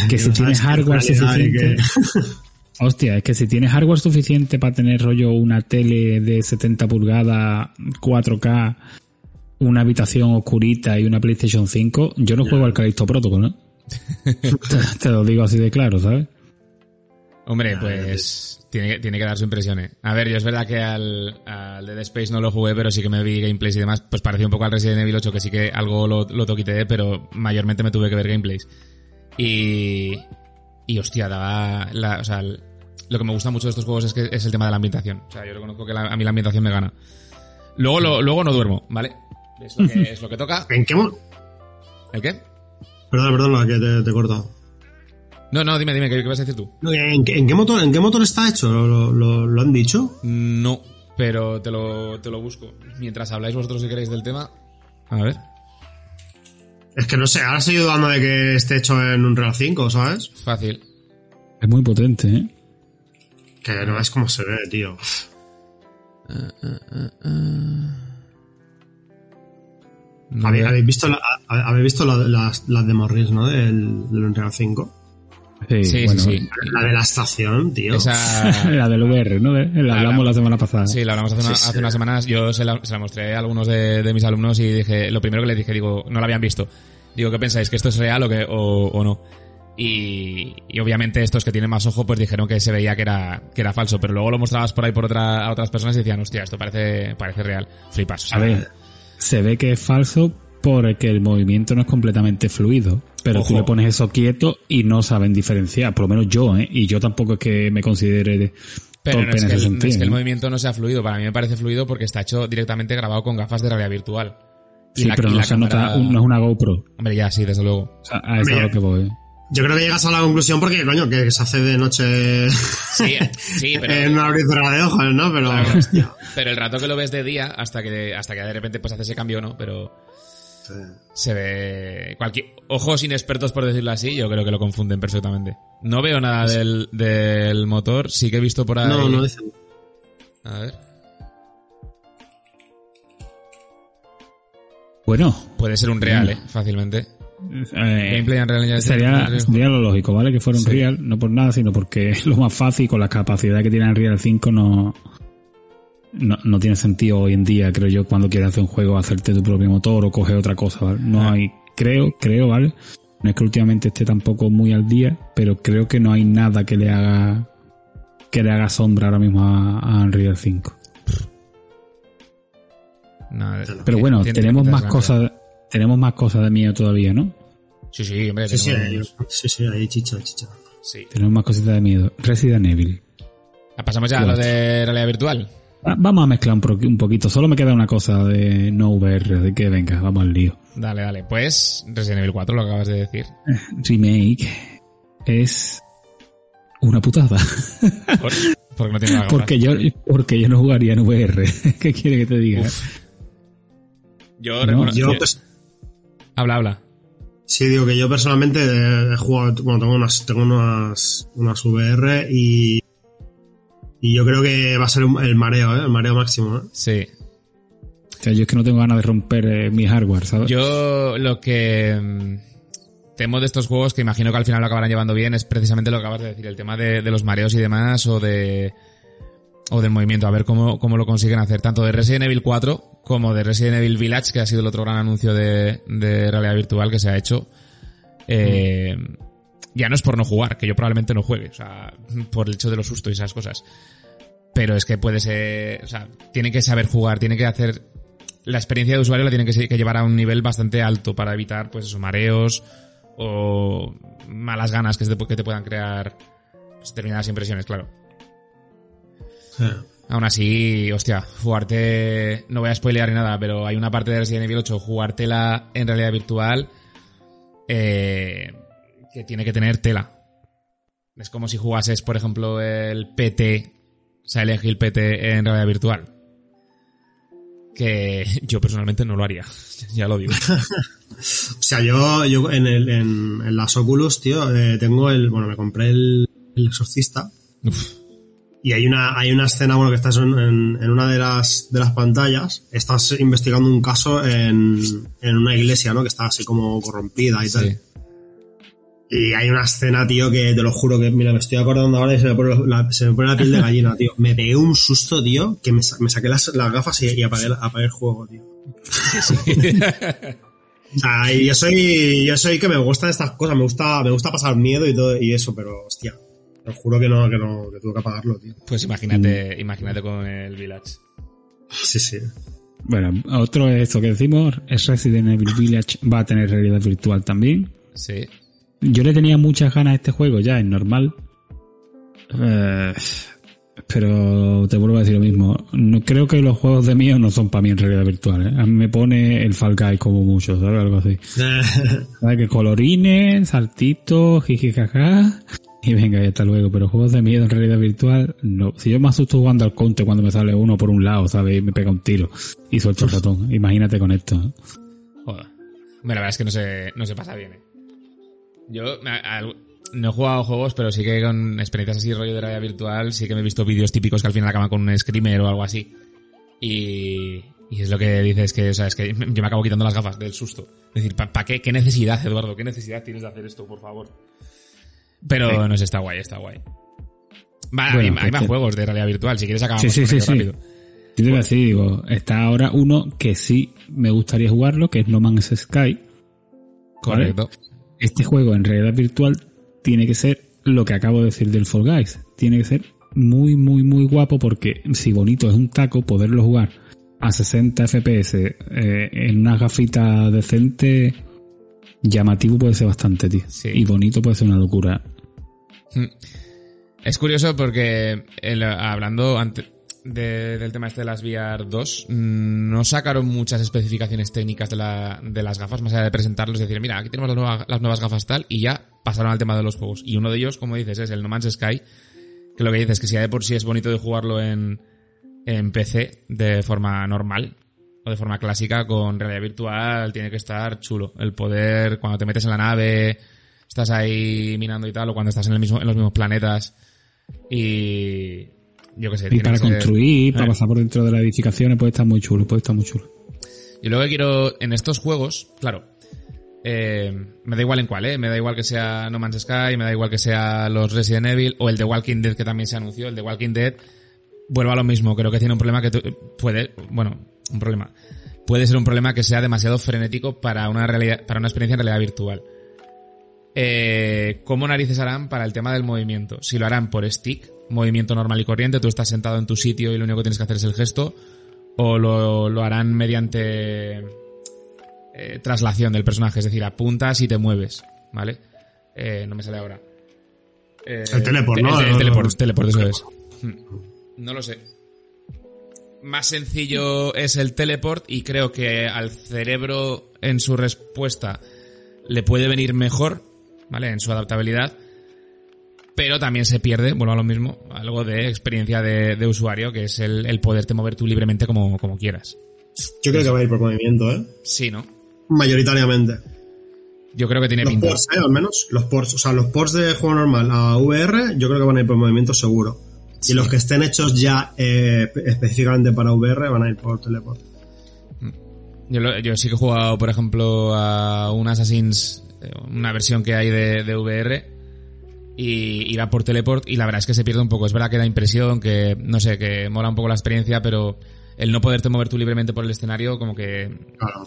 que (laughs) si tienes hardware suficiente qué- (laughs) Hostia, es que si tienes hardware suficiente para tener rollo una tele de 70 pulgadas, 4K, una habitación oscurita y una PlayStation 5, yo no juego al Callisto Protocol, ¿no? (laughs) te, te lo digo así de claro, ¿sabes? Hombre, pues tiene, que- tiene que dar su impresión, ¿eh? A ver, yo es verdad que al, al Dead Space no lo jugué, pero sí que me vi gameplays y demás. Pues parecía un poco al Resident Evil 8, que sí que algo lo, lo toquiteé, pero mayormente me tuve que ver gameplays. Y... Y hostia, daba... La, o sea, lo que me gusta mucho de estos juegos es que es el tema de la ambientación. O sea, yo reconozco que la- a mí la ambientación me gana. Luego, lo- luego no duermo, ¿vale? Es lo que, (laughs) es lo que toca. ¿En qué mo- ¿El qué? Perdón, perdón, que te, te he cortado. No, no, dime, dime, ¿qué, qué vas a decir tú? No, ¿En, qué- en qué motor, ¿En qué motor está hecho? ¿Lo, lo- lo- lo han dicho? No, pero te lo, te lo busco. Mientras habláis vosotros si queréis del tema. A ver. Es que no sé, ahora estoy dudando de que esté hecho en un Real 5, ¿sabes? Fácil. Es muy potente, ¿eh? Que no es como se ve, tío. No ¿Habéis, visto, la, habéis visto la- las, las de Morris, ¿no? Del, del Unreal 5. Sí, Sí, bueno, sí, sí. La de la estación, tío. Esa. (laughs) La del VR, ¿no? La hablamos la semana pasada. Sí, la hablamos hace, una- Sí, sí. hace unas semanas. Yo se la, se la mostré a algunos de, de mis alumnos y dije, lo primero que les dije, digo, no la habían visto. Digo, ¿qué pensáis? ¿Que esto es real o, que, o, o no? Y, y obviamente estos que tienen más ojo pues dijeron que se veía que era, que era falso, pero luego lo mostrabas por ahí por otra, a otras personas y decían, hostia, esto parece, parece real. Flipas. o sea, A ver, se ve que es falso porque el movimiento no es completamente fluido. Pero tú le pones eso quieto y no saben diferenciar. Por lo menos yo, ¿eh? Y yo tampoco es que me considere de- Pero no es, que el, no es que el ¿no? movimiento no sea fluido. Para mí me parece fluido porque está hecho directamente grabado con gafas de realidad virtual. Y Sí, la- pero y no la se nota, cámara- un- no es una GoPro. Hombre, ya, sí, desde luego. O sea, a eso es a lo que voy. Yo creo que llegas a la conclusión porque, coño, que se hace de noche (laughs) Sí, sí, (laughs) pero... en una abridora de ojos, ¿no? Pero, Claro. (laughs) Pero el rato que lo ves de día, hasta que, hasta que de repente pues hace ese cambio, ¿no? Pero Sí. se ve... Cualquier... Ojos inexpertos, por decirlo así, yo creo que lo confunden perfectamente. No veo nada del, del motor, sí que he visto por ahí... No, no dicen. A ver. Bueno, Puede ser un real, ¿eh? Fácilmente. eh, Gameplay en real sería, sería lo lógico, ¿vale? Que fuera un Sí. Real, no por nada, sino porque (laughs) es lo más fácil con la capacidad que tiene el Real 5 no, no, no tiene sentido hoy en día, creo yo, cuando quieres hacer un juego, hacerte tu propio motor o coger otra cosa, ¿vale? No Ah. hay, creo, creo, ¿vale? No es que últimamente esté tampoco muy al día, pero creo que no hay nada que le haga que le haga sombra ahora mismo a, a Unreal 5. No, Pero bueno, tiene- tenemos tiene más cosas, tenemos más cosas de miedo todavía, ¿no? Sí, sí, hombre. Sí, sí, sí, sí, ahí chicha, chicha. sí. Tenemos más cositas de miedo. Resident Evil. Pasamos ya a lo de realidad virtual. Ah, Vamos a mezclar un, poquito. Solo me queda una cosa de no VR, de que venga, vamos al lío. Dale, dale. Pues Resident Evil 4, lo acabas de decir. Remake es una putada. Por- porque no tiene nada porque yo, porque yo no jugaría en VR. (laughs) ¿Qué quiere que te diga? Uf. Yo, No, recono- Yo, yo- pues, Habla, habla. Sí, digo que yo personalmente he jugado, bueno, tengo unas, tengo unas, unas VR y, y yo creo que va a ser el mareo, ¿eh? el mareo máximo. ¿eh? Sí. O sea, yo es que no tengo ganas de romper eh, mi hardware, ¿sabes? Yo lo que mm, temo de estos juegos, que imagino que al final lo acabarán llevando bien, es precisamente lo que acabas de decir, el tema de, de los mareos y demás, o de o del movimiento, a ver cómo, cómo lo consiguen hacer, tanto de Resident Evil 4 como de Resident Evil Village, que ha sido el otro gran anuncio de, de realidad virtual que se ha hecho. Eh, ya no es por no jugar, que yo probablemente no juegue, o sea, por el hecho de los sustos y esas cosas. Pero es que puede ser, o sea, tiene que saber jugar, tiene que hacer, la experiencia de usuario la tiene que, que llevar a un nivel bastante alto para evitar, pues, esos mareos o malas ganas que, que te puedan crear pues, determinadas impresiones, claro. Aún así, hostia, jugarte. No voy a spoilear ni nada, pero hay una parte de Resident Evil 8, jugártela en realidad virtual. Eh, que tiene que tener tela. Es como si jugases, por ejemplo, el PT, Silent Hill PT en realidad virtual. Que (laughs) yo personalmente no lo haría, (laughs) ya lo digo. (laughs) o sea, yo, yo en, el, en, las Oculus, tío, eh, tengo el. Bueno, me compré el, el exorcista. Y hay una, hay una escena, bueno, que estás en, en, una de las, de las pantallas, estás investigando un caso en, en una iglesia, ¿no? Que está así como corrompida y tal. Y hay una escena, tío, que te lo juro que, mira, me estoy acordando ahora y se me pone la, se me pone la piel de gallina, tío. Me pegué un susto, tío, que me, me saqué las, las gafas y, y apagué, apagué, el juego, tío. (laughs) o sea, yo soy, yo soy que me gustan estas cosas, me gusta, me gusta pasar miedo y todo, y eso, pero, hostia. Te juro que no, que no, que tuve que apagarlo, tío. Pues imagínate, imagínate con el Village. Sí, sí. Bueno, otro es esto que decimos, es Resident Evil Village va a tener realidad virtual también. Sí. Yo le tenía muchas ganas a este juego ya, es normal. Eh, pero te vuelvo a decir lo mismo. No creo que los juegos de mío no son para mí en realidad virtual. ¿eh? A mí me pone el Fall Guy como mucho, ¿sabes? Algo así. (laughs) ¿Sabes? Que colorines, saltitos, jijijaja. Y venga, y hasta luego. Pero juegos de miedo en realidad virtual, no. Si yo me asusto jugando al conte cuando me sale uno por un lado, ¿sabes? Y me pega un tiro y suelto el ratón. Imagínate con esto. Joder. Bueno, la verdad es que no se, no se pasa bien, ¿eh? Yo no he jugado juegos, pero sí que con experiencias así rollo de realidad virtual, sí que me he visto vídeos típicos que al final acaban con un screamer o algo así. Y, y es lo que dices que, o sea, es que yo me acabo quitando las gafas del susto. Es decir, ¿para qué? ¿Qué necesidad, Eduardo? ¿Qué necesidad tienes de hacer esto, por favor? Pero no sé, está guay, está guay. Va, hay, hay, más juegos de realidad virtual, si quieres acabamos sí, sí, sí, rápido. Yo te a digo, está ahora uno que sí me gustaría jugarlo, que es No Man's Sky. Correcto. Este juego en realidad virtual tiene que ser lo que acabo de decir del Fall Guys. Tiene que ser muy, muy, muy guapo porque si bonito es un taco, poderlo jugar a 60 FPS eh, en una gafita decente llamativo puede ser bastante, tío. Y bonito puede ser una locura. Hmm. Es curioso porque hablando antes del tema este de las VR 2, mm, no sacaron muchas especificaciones técnicas de, las gafas, más allá de presentarlos y decir, mira, aquí tenemos las, las, nuevas gafas tal, y ya pasaron al tema de los juegos. Y uno de ellos, como dices, es el No Man's Sky, que lo que dices es que si de por sí es bonito de jugarlo en, en PC de forma normal, o de forma clásica con realidad virtual tiene que estar chulo. El poder, cuando te metes en la nave, estás ahí minando y tal, o cuando estás en, el mismo, en los mismos planetas y yo qué sé. Y para construir, para pasar por dentro de las edificaciones puede estar muy chulo, puede estar muy chulo. Y luego quiero, en estos juegos, claro, eh, me da igual en cuál, ¿eh? Me da igual que sea No Man's Sky, me da igual que sea los Resident Evil o el de Walking Dead que también se anunció, el de Walking Dead vuelvo a lo mismo, creo que tiene un problema que puede, bueno, un problema. Puede ser un problema que sea demasiado frenético para una realidad, para una experiencia en realidad virtual. Eh, ¿Cómo narices harán para el tema del movimiento? Si lo harán por stick, movimiento normal y corriente, tú estás sentado en tu sitio y lo único que tienes que hacer es el gesto, o lo, harán mediante eh, traslación del personaje, es decir, apuntas y te mueves, ¿vale? Eh, no me sale ahora. el teleport, ¿no? El, teleport, teleport, eso es. Hmm. No lo sé más sencillo es el teleport y creo que al cerebro en su respuesta le puede venir mejor, ¿vale? En su adaptabilidad. Pero también se pierde, bueno, a lo mismo, algo de experiencia de, usuario, que es el, poderte mover tú libremente como, como quieras. Yo creo que va a ir por movimiento, ¿eh? Sí, ¿no? Mayoritariamente. Yo creo que tiene Los pinta. ports, ¿eh? Al menos. Los ports. O sea, los ports de juego normal a VR, yo creo que van a ir por movimiento seguro. Sí. Y los que estén hechos ya eh, específicamente para VR van a ir por teleport. Yo, lo- yo sí que he jugado, por ejemplo, a un Assassin's, eh, una versión que hay de, de VR, y irá por teleport, y la verdad es que se pierde un poco. Es verdad que da impresión, que, no sé, que mola un poco la experiencia, pero el no poderte mover tú libremente por el escenario, como que Claro.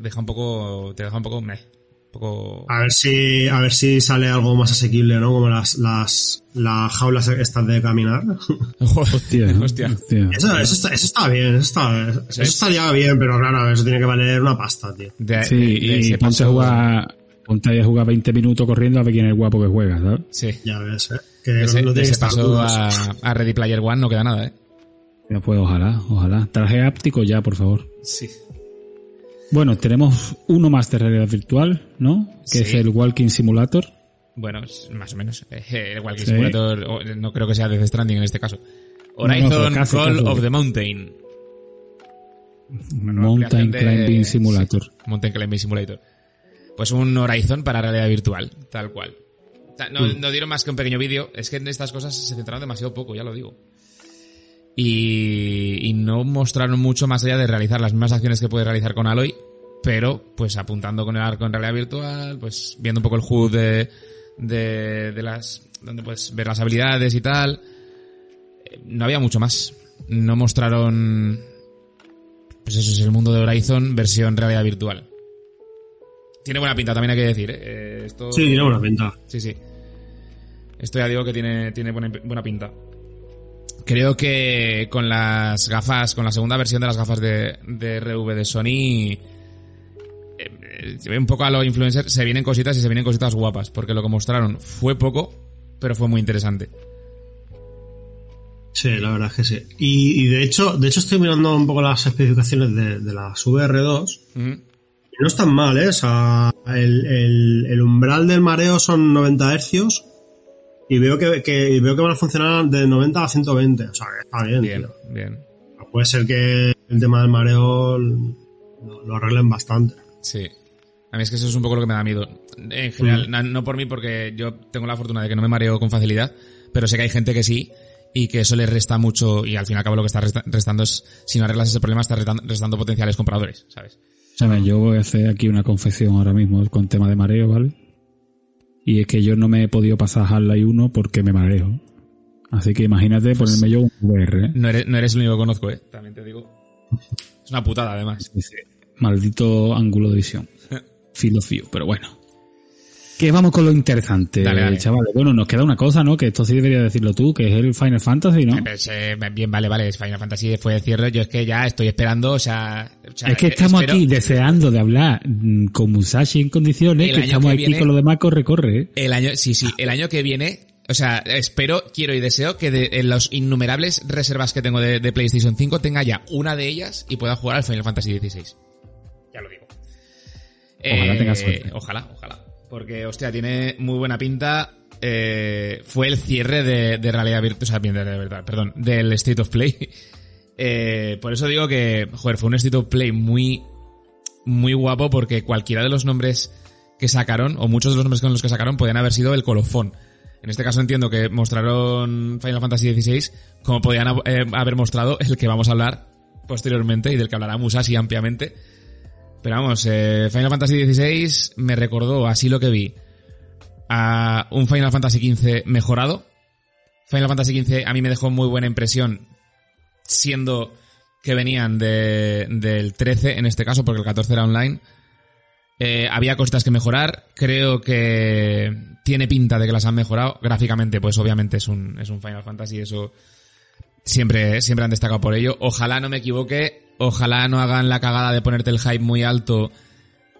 deja un poco, te deja un poco, meh, un poco... A ver si, a ver si sale algo más asequible, ¿no? Como las, las, las jaulas estas de caminar. (laughs) Hostia, Hostia. hostia. Eso, eso, está, eso está bien, eso, está, eso estaría bien, pero claro, eso tiene que valer una pasta, tío. De- Sí, de- de y ponte a jugar, ponte ahí a jugar 20 minutos corriendo a ver quién es el guapo que juega, ¿sabes? Sí. Ya ves, ¿eh? Que ese, no ese estar paso duros. a, a Ready Player One no queda nada, ¿eh? Ya pues ojalá, ojalá. Traje áptico ya, por favor. Sí. Bueno, tenemos uno más de realidad virtual, ¿no? Que Sí. es el Walking Simulator. Bueno, más o menos. Eh, que Sí. Simulator, no creo que sea Death Stranding en este caso. no, Horizon casi, Call casi. of the Mountain. Mountain de- Climbing Simulator. sí, Mountain Climbing Simulator. Pues un Horizon para realidad virtual, tal cual. No, Mm. no dieron más que un pequeño vídeo. Es que en estas cosas se centraron demasiado poco, ya lo digo. Y, y no mostraron mucho más allá de realizar las mismas acciones que puede realizar con Aloy, pero pues apuntando con el arco en realidad virtual, pues viendo un poco el HUD de, de, de las, donde puedes ver las habilidades y tal. Eh, No había mucho más. No mostraron, pues eso es el mundo de Horizon versión realidad virtual. Tiene buena pinta, también hay que decir, ¿eh? Eh, Esto... Sí, tiene buena pinta. Sí, sí. Esto ya digo que tiene, tiene buena, buena pinta. Creo que con las gafas, con la segunda versión de las gafas de, de RV de Sony, eh, eh, un poco a los influencers, se vienen cositas y se vienen cositas guapas, porque lo que mostraron fue poco, pero fue muy interesante. Sí, la verdad es que sí. Y, y de hecho, de hecho estoy mirando un poco las especificaciones de, de las VR2 Ujú. y no están mal, ¿eh? O sea, el, el- el umbral del mareo son 90 hercios y veo que, veo que van a funcionar de 90 a 120. O sea, que está bien, Bien, tío. bien. Puede ser que el tema del mareo lo, lo arreglen bastante. Sí. A mí es que eso es un poco lo que me da miedo. En general, na- no por mí porque yo tengo la fortuna de que no me mareo con facilidad, pero sé que hay gente que sí y que eso le resta mucho y al fin y al cabo lo que está resta- restando es, si no arreglas ese problema, está restan- restando potenciales compradores, ¿sabes? ¿Sabes? Yo voy a hacer aquí una confesión ahora mismo con tema de mareo, ¿vale? Y es que yo no me he podido pasar Half-Life 1 porque me mareo. Así que imagínate ponerme yo un VR, ¿eh? No eres, no eres el único que conozco, ¿eh? También te digo. Es una putada, además. Maldito ángulo de visión. Field of view, pero bueno. Que vamos con lo interesante, Dale, dale. chavales. Bueno, nos queda una cosa, ¿no? Que esto sí debería decirlo tú, que es el Final Fantasy, ¿no? Eh, pues, eh, bien, vale, vale, Final Fantasy fue de cierre, yo es que ya estoy esperando, o sea... o sea, es que eh, estamos espero- aquí deseando de hablar mm, con Musashi en condiciones, El que estamos que aquí viene- con lo demás corre-corre, ¿eh? El año, sí, sí, el año que viene, o sea, espero, quiero y deseo que de en los innumerables reservas que tengo de, de PlayStation 5 tenga ya una de ellas y pueda jugar al Final Fantasy XVI. Ya lo digo. Ojalá tengas suerte. Ojalá, ojalá. Porque, hostia, tiene muy buena pinta. Eh, fue el cierre de, realidad virtual, o sea, de verdad, perdón, del State of Play. (laughs) Eh, por eso digo que, joder, fue un State of Play muy, muy guapo porque cualquiera de los nombres que sacaron, o muchos de los nombres con los que sacaron, podían haber sido el colofón. En este caso entiendo que mostraron Final Fantasy XVI como podían eh, haber mostrado el que vamos a hablar posteriormente y del que hablará Musashi ampliamente. Pero vamos, eh, Final Fantasy XVI me recordó, así lo que vi, a un Final Fantasy XV mejorado. Final Fantasy XV a mí me dejó muy buena impresión, siendo que venían de, del 13 en este caso, porque el 14 era online. Eh, había cosas que mejorar. Creo que tiene pinta de que las han mejorado. Gráficamente, pues obviamente es un, es un Final Fantasy, eso siempre, siempre han destacado por ello. Ojalá no me equivoque. Ojalá no hagan la cagada de ponerte el hype muy alto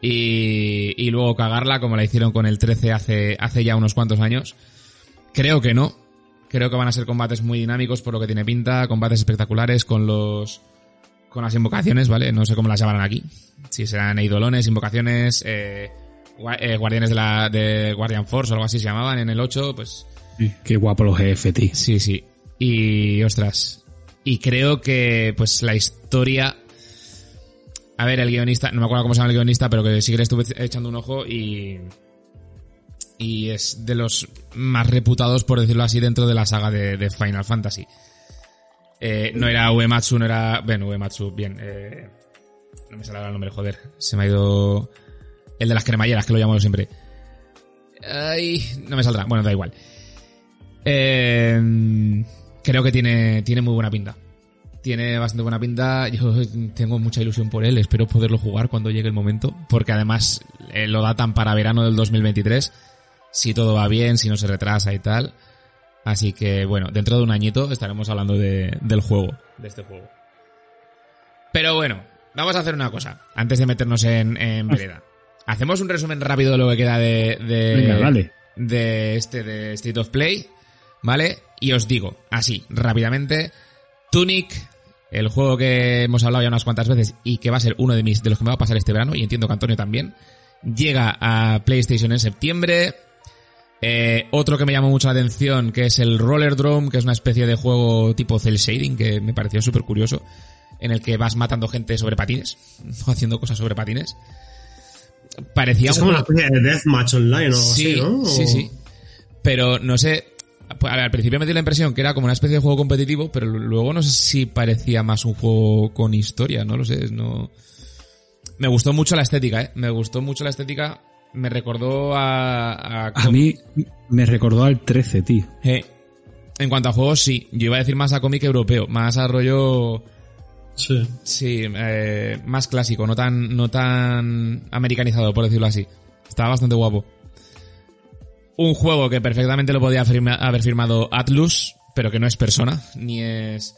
y, y luego cagarla como la hicieron con el 13 hace, hace ya unos cuantos años. Creo que no. Creo que van a ser combates muy dinámicos por lo que tiene pinta, combates espectaculares con los con las invocaciones, ¿vale? No sé cómo las llamarán aquí. Si serán eidolones, invocaciones, eh, eh, guardianes de la de Guardian Force o algo así se llamaban en el 8, pues Sí, Qué guapo los jefes, tío. Sí, sí. Y ostras. Y creo que pues la historia A ver, el guionista, no me acuerdo cómo se llama el guionista, pero que sí que estuve echando un ojo y. Y es de los más reputados, por decirlo así, dentro de la saga de, Final Fantasy. Eh, no era Uematsu, no era. Bueno, Uematsu, bien. Eh, no me sale el nombre, joder. Se me ha ido. El de las cremalleras, que lo llamo siempre. Ay, no me saldrá. Bueno, da igual. Eh, creo que tiene, tiene muy buena pinta. Tiene bastante buena pinta. Yo tengo mucha ilusión por él. Espero poderlo jugar cuando llegue el momento. Porque además eh, lo datan para verano del 2023. Si todo va bien, si no se retrasa y tal. Así que bueno, dentro de un añito estaremos hablando de, del juego, de este juego. Pero bueno, vamos a hacer una cosa, antes de meternos en, en vereda. Hacemos un resumen rápido de lo que queda de, de, Venga, vale. de este de State of Play, ¿vale? Y os digo, así, rápidamente, Tunic, el juego que hemos hablado ya unas cuantas veces y que va a ser uno de mis de los que me va a pasar este verano y entiendo que Antonio también, llega a PlayStation en septiembre. Eh, otro que me llamó mucho la atención, que es el Roller Drome, que es una especie de juego tipo cel shading, que me pareció súper curioso, en el que vas matando gente sobre patines, (laughs) haciendo cosas sobre patines. Parecía Es un como una especie de Deathmatch online o algo Sí, así, ¿no? sí, sí. Pero no sé. Pues, a ver, al principio me dio la impresión que era como una especie de juego competitivo, pero luego no sé si parecía más un juego con historia, no lo sé, no. Me gustó mucho la estética, eh. Me gustó mucho la estética. Me recordó a. a, A mí me recordó al 13, tío. Eh, en cuanto a juegos, sí. Yo iba a decir más a cómic europeo, más a rollo. Sí. Sí, eh, más clásico, no tan, no tan americanizado, por decirlo así. Estaba bastante guapo. Un juego que perfectamente lo podía firma- haber firmado Atlus, pero que no es persona, ni es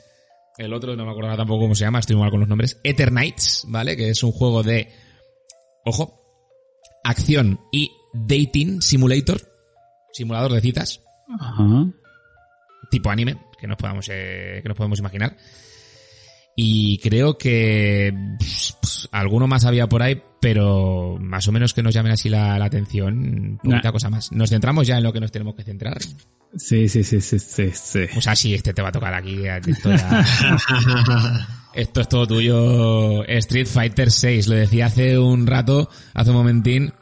el otro, no me acuerdo tampoco cómo se llama, estoy mal con los nombres. Eternights, ¿vale? Que es un juego de, ojo, acción y dating simulator, simulador de citas Ajá. tipo anime que nos podamos eh, que nos podemos imaginar y creo que pss, pss, alguno más había por ahí pero más o menos que nos llamen así la, la atención poquita Nah. cosa más. Nos centramos ya en lo que nos tenemos que centrar. Sí, sí, sí, sí, sí, sí. o sea sí este te va a tocar aquí esto, ya- (laughs) esto es todo tuyo. Street Fighter 6 lo decía hace un rato hace un momentín.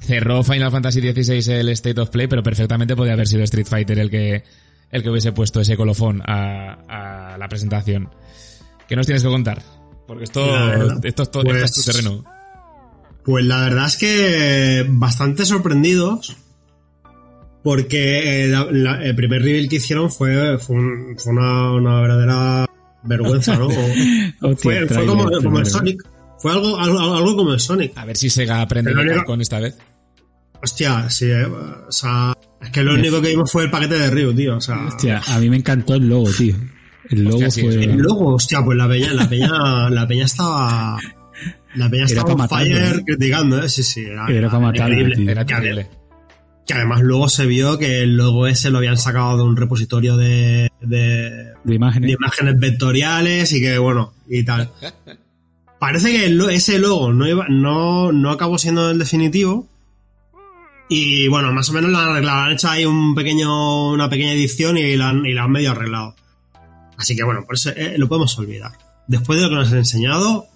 Cerró Final Fantasy XVI el State of Play pero perfectamente podía haber sido Street Fighter el que el que hubiese puesto ese colofón a, a la presentación. ¿qué nos tienes que contar? porque esto, esto, es todo, pues- esto es tu terreno Pues la verdad es que bastante sorprendidos. Porque eh, la- la- el primer reveal que hicieron fue, fue, un- fue una, una verdadera vergüenza, ¿no? (laughs) O- Hostia, fue, como, el. Sonic. Fue algo, algo, algo como el Sonic. a ver si Sega aprende no- Capcom esta vez Hostia, sí, eh, o sea, es que lo único que vimos fue el paquete de Ryu, tío. O sea, Hostia, a mí me encantó el logo, tío. El logo Hostia, sí, fue... el logo, hostia, pues la peña, la peña, la peña estaba. La peña Era estaba on matarlo, fire ¿no? criticando, ¿eh? Sí, sí. Era, Era pa' matarlo, increíble. tío. era terrible que además luego se vio que el logo ese lo habían sacado de un repositorio de, de, de imágenes. de imágenes vectoriales y que bueno, y tal. (laughs) Parece que el ese logo no, iba- no, no acabó siendo el definitivo. Y bueno, más o menos lo han arreglado. Han hecho ahí un pequeño, una pequeña edición y la han, y la han medio arreglado. Así que bueno, por eso eh, lo podemos olvidar. Después de lo que nos han enseñado,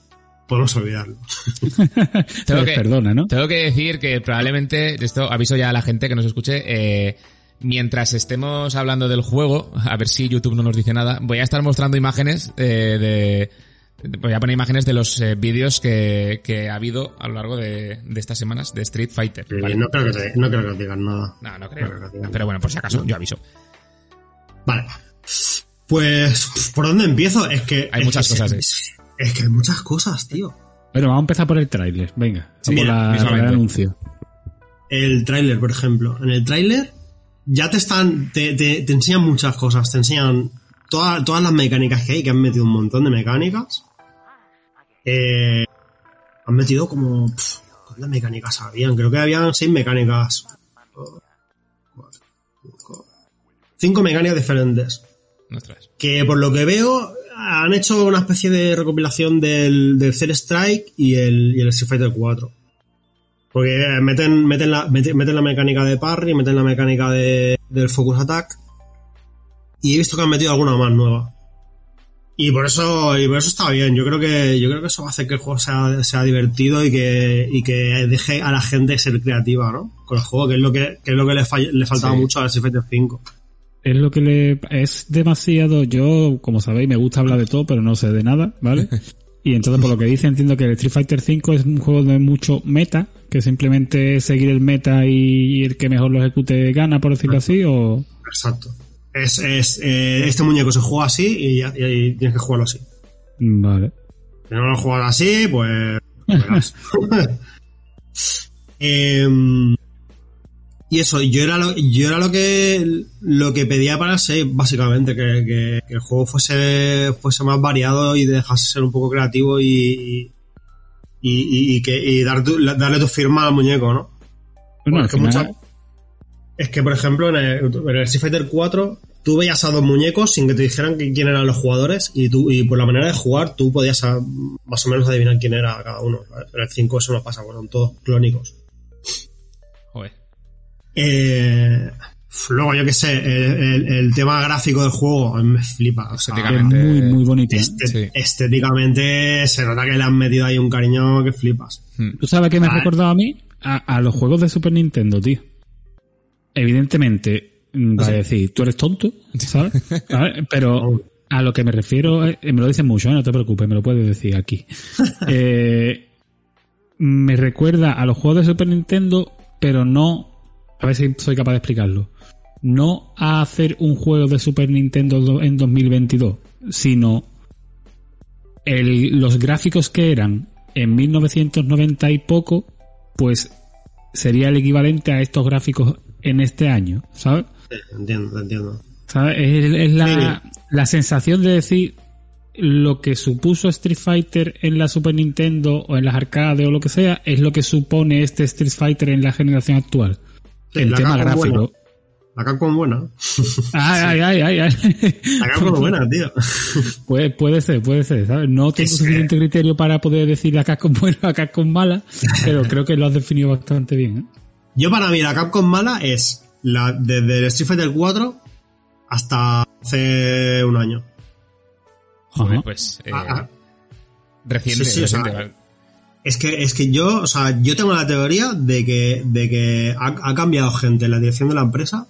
podemos olvidarlo. (laughs) Tengo que- Perdona, ¿no? Tengo que decir que probablemente, esto aviso ya a la gente que nos escuche, eh, mientras estemos hablando del juego, a ver si YouTube no nos dice nada, voy a estar mostrando imágenes eh, de... Voy a poner imágenes de los eh, vídeos que, que ha habido a lo largo de, de estas semanas de Street Fighter. Eh, ¿vale? No, creo que te- no creo que digan nada. No, no creo. no creo que digan. Pero bueno, por si acaso, yo aviso. Vale. Pues, ¿por dónde empiezo? Es que. Hay es muchas que se- cosas, ¿eh? Es, que hay muchas cosas, tío. Bueno, vamos a empezar por el tráiler. Venga, Sí, por, la, el anuncio. El tráiler, por ejemplo. En el tráiler ya te están. Te, te, te enseñan muchas cosas. Te enseñan toda- todas las mecánicas que hay, que han metido un montón de mecánicas. Eh, han metido como. pff, ¿Cuántas mecánicas habían? Creo que habían seis mecánicas. Cuatro, cinco. Mecánicas diferentes. Ostras. que por lo que veo han hecho una especie de recopilación del, del Cell Strike y el, y el Street Fighter 4. Porque meten, meten, la, meten, meten la mecánica de parry, meten la mecánica de, del Focus Attack. Y he visto que han metido alguna más nueva. Y por eso, y por eso está bien. Yo creo que, yo creo que eso va a hacer que el juego sea, sea divertido y que, y que deje a la gente ser creativa, ¿no? Con el juego, que es lo que, que es lo que le, faltaba Sí. mucho a Street Fighter 5. Es lo que le es demasiado. Yo, como sabéis, me gusta hablar de todo, pero no sé de nada, ¿vale? (laughs) Y entonces, por lo que dice, entiendo que el Street Fighter V es un juego de mucho meta, que simplemente es seguir el meta y el que mejor lo ejecute gana, por decirlo así, o. Exacto. Es, es, eh, este muñeco se juega así y, ya- y tienes que jugarlo así. Vale. Si no lo juegas así, pues. (laughs) (laughs) Em, y eso, yo era lo, yo era lo que lo que pedía para el 6, básicamente, que, que- que el juego fuese, fuese más variado y dejase ser un poco creativo y, y, y- y que, y dar tu- darle tu firma al muñeco, ¿no? Bueno, es, que es por ejemplo, en el, en el Street Fighter 4, tú veías a dos muñecos sin que te dijeran quién eran los jugadores y tú y por la manera de jugar tú podías ah, más o menos adivinar quién era cada uno. Pero el 5 eso no pasa, bueno, son todos clónicos. Eh, luego, yo qué sé, el, el- el tema gráfico del juego me flipa. o sea, es Estéticamente- muy, muy bonito. ¿eh? este- Sí. Estéticamente se nota que le han metido ahí un cariño que flipas. Hmm. ¿Tú sabes qué me ha Vale. recordado a mí? A, a los juegos de Super Nintendo, tío. Evidentemente, mm, va a decir, tú eres tonto, ¿sabes? (laughs) Pero a lo que me refiero, eh, me lo dicen mucho, ¿eh? no te preocupes, me lo puedes decir aquí. (laughs) Eh, me recuerda a los juegos de Super Nintendo, pero no, a ver si soy capaz de explicarlo. No a hacer un juego de Super Nintendo do- en 2022, sino el- los gráficos que eran en 1990 y poco, pues sería el equivalente a estos gráficos en este año, ¿sabes? Sí, entiendo, entiendo. ¿Sabes? Es, es la, la sensación de decir lo que supuso Street Fighter en la Super Nintendo o en las arcades o lo que sea, es lo que supone este Street Fighter en la generación actual. Sí, el la tema Capcom gráfico. buena. La Capcom buena. Ay, ay, ay, ay, ay. La Capcom buena, tío. (laughs) Puede, puede ser, puede ser, ¿sabes? No tengo que- suficiente criterio para poder decir la Capcom buena o la Capcom mala, (laughs) pero creo que lo has definido bastante bien, ¿eh? Yo para mí la Capcom mala es la desde el Street Fighter 4 hasta hace un año. Joder, pues. eh, Ah, ah. Reciente, Sí, sí, o sea, reciente, ¿vale? Es que, es que yo, o sea, yo tengo la teoría de que, de que ha, ha cambiado gente en la dirección de la empresa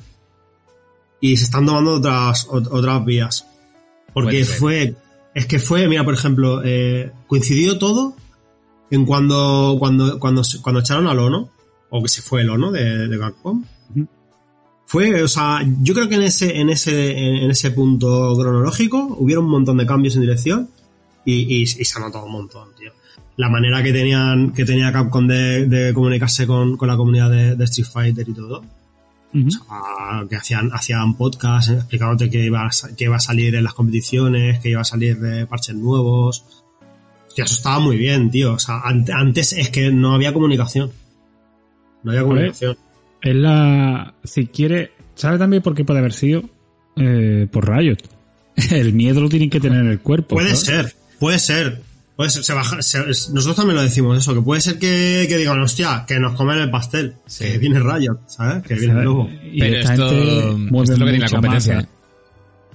y se están tomando otras, ot- otras vías. Porque fue, es que fue, mira, por ejemplo, eh, coincidió todo en cuando, cuando, cuando, cuando echaron al Ono, o que se fue el Ono de, de Capcom. Fue, o sea, yo creo que en ese, en ese, en ese punto cronológico hubieron un montón de cambios en dirección y, y, y se ha notado un montón, tío. La manera que tenían, que tenía Capcom de, de comunicarse con, con la comunidad de, de Street Fighter y todo. Que hacían, hacían podcast explicándote que iba, a, que iba a salir en las competiciones, que iba a salir de parches nuevos. Hostia, eso estaba muy bien, tío. O sea, ante- antes es que no había comunicación. No había comunicación. Es la. Si quiere. ¿Sabe también por qué puede haber sido? Eh, por Riot. (laughs) El miedo lo tienen que tener en el cuerpo. Puede ser, puede ser. Puede ser, se baja, se- es- nosotros también lo decimos eso, que puede ser que, que digan, hostia, que nos comen el pastel, Sí. que viene Riot, ¿sabes? Que viene el lobo. Y Pero esto, esto es lo que tiene la competencia. ¿eh?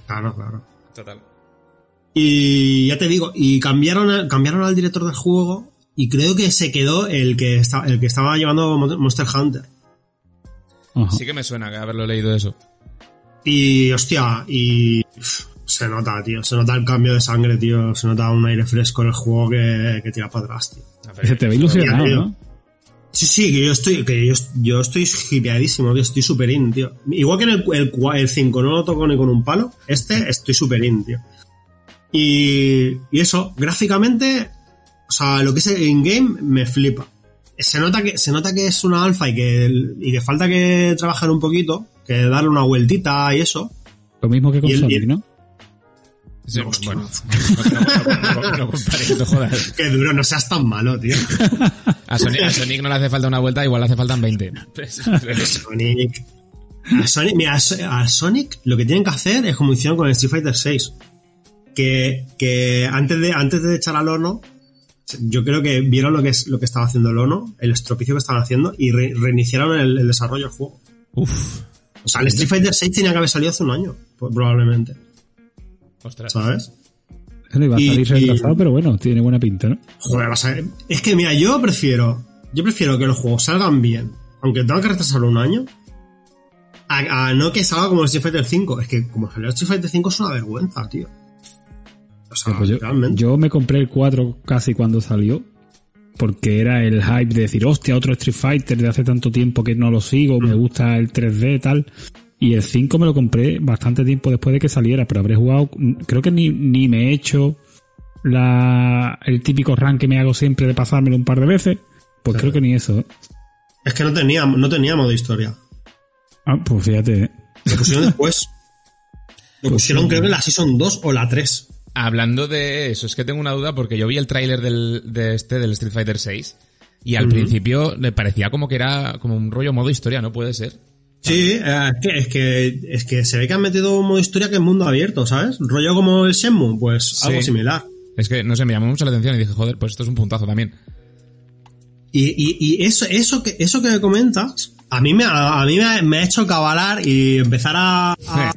Claro, claro. Total. Y ya te digo, y cambiaron, al- cambiaron al director del juego y creo que se quedó el que, está, el que estaba llevando Mon- Monster Hunter. Ajá. Sí que me suena que haberlo leído eso. Y hostia, y se nota, tío, se nota el cambio de sangre, tío, se nota un aire fresco en el juego que, que tira para atrás, tío. A ver, Se te ve ilusionado, tío. ¿no? Sí, sí, que yo estoy, que yo, yo estoy hipeadísimo, tío, estoy super in, tío. Igual que en el, el, el 5 no lo toco ni con un palo, este estoy super in, tío. Y, y eso, gráficamente, o sea, lo que es in-game me flipa. Se nota que, se nota que es una alfa y que, y que falta que trabajar un poquito, que darle una vueltita y eso. Lo mismo que con Y el- y Sonic, ¿no? Sí, bueno, no, no, no, no compares, no jodas. (laughs) Que duro, no seas tan malo, tío. (laughs) A Sonic, a Sonic no le hace falta una vuelta, igual le hace faltan 20. (laughs) Sonic. A Sonic, mira, a So- a Sonic lo que tienen que hacer es como hicieron con el Street Fighter 6. Que, que antes de, antes de echar al horno, yo creo que vieron lo que es lo que estaba haciendo el horno, el estropicio que estaban haciendo, y re- reiniciaron el, el desarrollo del juego. Uf. O sea, el Street Fighter 6 tenía que haber salido hace un año, probablemente. Ostras. ¿Sabes? Le iba a Y- salir y- retrasado, pero bueno, tiene buena pinta, ¿no? Joder, vas a ver. Es que mira, yo prefiero. Yo prefiero que los juegos salgan bien, aunque tengan que retrasarlo un año. A, a no que salga como el Street Fighter 5. Es que como salió el Street Fighter 5 es una vergüenza, tío. O sea, Pues yo, realmente. yo me compré el 4 casi cuando salió. Porque era el hype de decir, hostia, otro Street Fighter de hace tanto tiempo que no lo sigo, me gusta el 3D y tal. Y el 5 me lo compré bastante tiempo después de que saliera, pero habré jugado, creo que ni, ni me he hecho la, el típico rank que me hago siempre de pasármelo un par de veces. Pues creo que ni eso. ¿eh? Es que no tenía, no tenía modo historia. Ah, pues fíjate. ¿eh? Lo pusieron (laughs) después. Lo Pues pusieron sí. creo que la Season 2 o la 3. Hablando de eso, es que tengo una duda porque yo vi el tráiler del, de este, del Street Fighter 6, y al principio me parecía como que era como un rollo modo historia, ¿no puede ser? Sí, eh, es, que, es, que, es que se ve que han metido un modo historia que es mundo abierto, ¿sabes? Rollo como el Shenmue, pues algo Sí. similar. Es que, no sé, me llamó mucho la atención y dije, joder, pues esto es un puntazo también. Y, y, y eso, eso, que, eso que me comentas, a mí me, a, a mí me, ha- me ha hecho cabalar y empezar a, a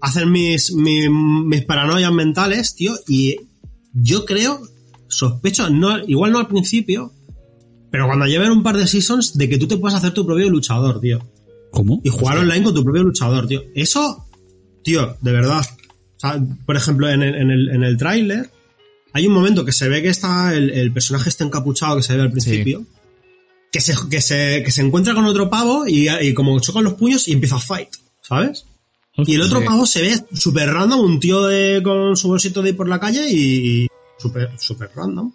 hacer mis, mis, mis paranoias mentales, tío. Y yo creo, sospecho, no, igual no al principio, pero cuando lleven un par de seasons, de que tú te puedas hacer tu propio luchador, tío. ¿Cómo? Y jugar online con tu propio luchador, tío. Eso, tío, de verdad. O sea, por ejemplo, en el, en el, en el tráiler hay un momento que se ve que está el, el personaje está encapuchado que se ve al principio. Que, se, que, se, que se encuentra con otro pavo y, y como chocan los puños y empieza a fight, ¿sabes? Y el otro pavo se ve súper random, un tío de, con su bolsito de ir por la calle y súper súper random.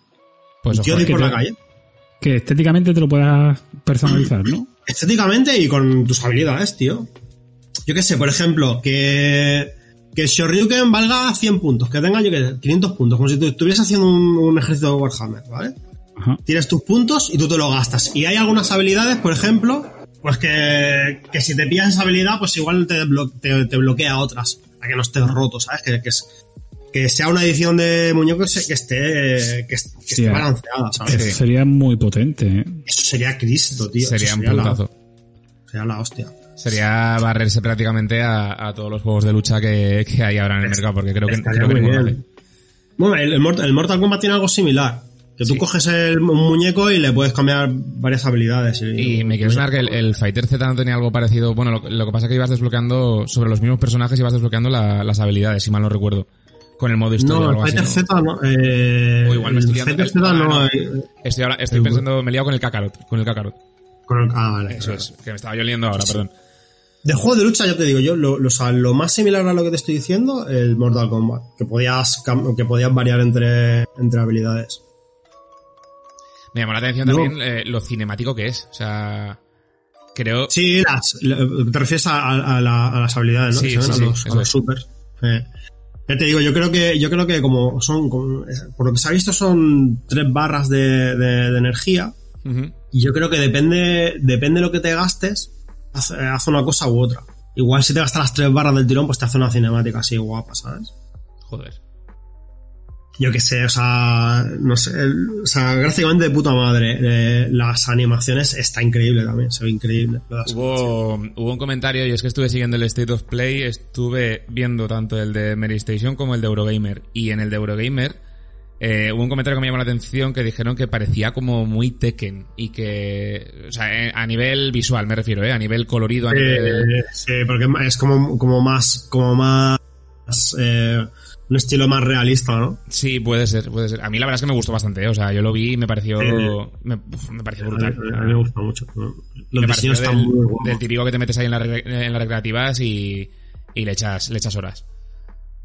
Pues un tío de ir por la calle. Que estéticamente te lo puedas personalizar, ¿no? Estéticamente y con tus habilidades, tío. Yo qué sé, por ejemplo, que, que Shoryuken valga 100 puntos, que tenga, yo qué sé, 500 puntos, como si tú estuvieras haciendo un, un ejército de Warhammer, ¿vale? Ajá. Tienes tus puntos y tú te lo gastas. Y hay algunas habilidades, por ejemplo, pues que, que si te pillas esa habilidad, pues igual te, te bloquea otras, para que no estés roto, ¿sabes? Que, que, es- que sea una edición de muñecos que esté, que, est- que Sí, esté eh. balanceada, ¿sabes? Eso sería muy potente, ¿eh? Eso sería Cristo, tío. sería Eso un la- puntazo. sería la hostia. Sería barrerse prácticamente a, a todos los juegos de lucha que, que hay ahora en el mercado, porque creo que, creo que ninguno. Bueno, el, el Mortal, el Mortal Kombat tiene algo similar. Que tú Sí. coges el, un muñeco y le puedes cambiar varias habilidades. Y me quiero sonar que el, el Fighter Z no tenía algo parecido. Bueno, lo, lo que pasa es que ibas desbloqueando sobre los mismos personajes, ibas desbloqueando la- las habilidades, si mal no recuerdo. Con el modo historia No, el así, Fighter. Z no. Eh, O igual me estoy liando. Z no. eh, Estoy, ahora- estoy pensando, me he liado con el Kakarot. Con el Kakarot. con el- ah, vale. Eso es, que me estaba yo liando ahora, perdón. De juego de lucha, ya te digo yo, lo, lo- o sea, lo más similar a lo que te estoy diciendo, el Mortal Kombat. Que podías, que podías variar entre, entre habilidades. Me llamó la atención también eh, lo cinemático que es. O sea, creo... Sí, las, te refieres a, a- a la- a las habilidades, ¿no? Sí, sí, a los, los es. supers. Eh. Ya te digo, yo creo que, yo creo que como son, como- por lo que se ha visto son tres barras de, de- de energía. Y yo creo que depende, depende de lo que te gastes, hace, hace una cosa u otra. Igual si te gastas las tres barras del tirón, pues te hace una cinemática así guapa, ¿sabes? Joder. Yo que sé, o sea, no sé, o sea, gráficamente de puta madre. eh, las animaciones está increíble también, se ve increíble. Hubo, hubo un comentario, y es que estuve siguiendo el State of Play, estuve viendo tanto el de Mary Station como el de Eurogamer. Y en el de Eurogamer eh, hubo un comentario que me llamó la atención que dijeron que parecía como muy Tekken. Y que, o sea, eh, a nivel visual me refiero, ¿eh? A nivel colorido, a nivel... Sí, porque es como, como más, como más, eh, un estilo más realista, ¿no? Sí, puede ser, puede ser. A mí la verdad es que me gustó bastante, ¿eh? O sea, yo lo vi y me pareció... Sí. Me, pareció A mí, brutal. a mí me gusta mucho. Los me pareció diseños están del, muy guapos. del típico que te metes ahí en, la re- en las recreativas y, y le echas, le echas horas.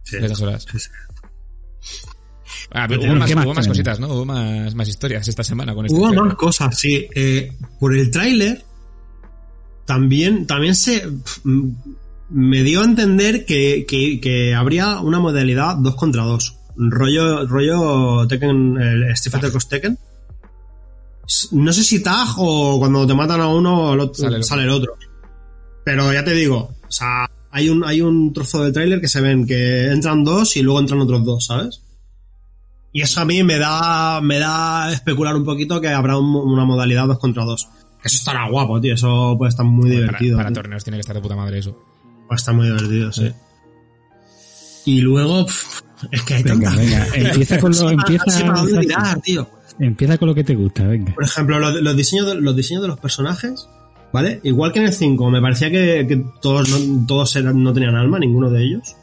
Sí. Le echas horas. Sí, sí. Ah, pero hubo más, ¿qué más hubo más tenemos? cositas, ¿no? Hubo más, más historias esta semana con este Hubo más cosas, sí. Eh, por el tráiler también, también se me dio a entender que, que, que habría una modalidad 2 contra 2. Rollo, rollo Tekken, el Street Fighter Cross Tekken. S- No sé si tag o cuando te matan a uno el otro- Sale sale, el otro. Pero ya te digo, o sea, hay un, hay un trozo del tráiler que se ven que entran dos y luego entran otros dos, ¿sabes? Y eso a mí me da, me da especular un poquito que habrá un- una modalidad 2 contra 2. Eso estará guapo, tío. Eso puede estar muy Para- divertido. Para, tío. torneos tiene que estar de puta madre eso. Puede estar muy divertido, sí. Y luego, Es que hay Venga, tantas. venga. Empieza con lo, empieza, Sí, ¿para dónde tirar, tío? empieza con lo que te gusta, venga. Por ejemplo, los, los diseños de, los diseños de los personajes, ¿vale? Igual que en el 5, me parecía que, que todos, no, todos eran- no tenían alma, ninguno de ellos.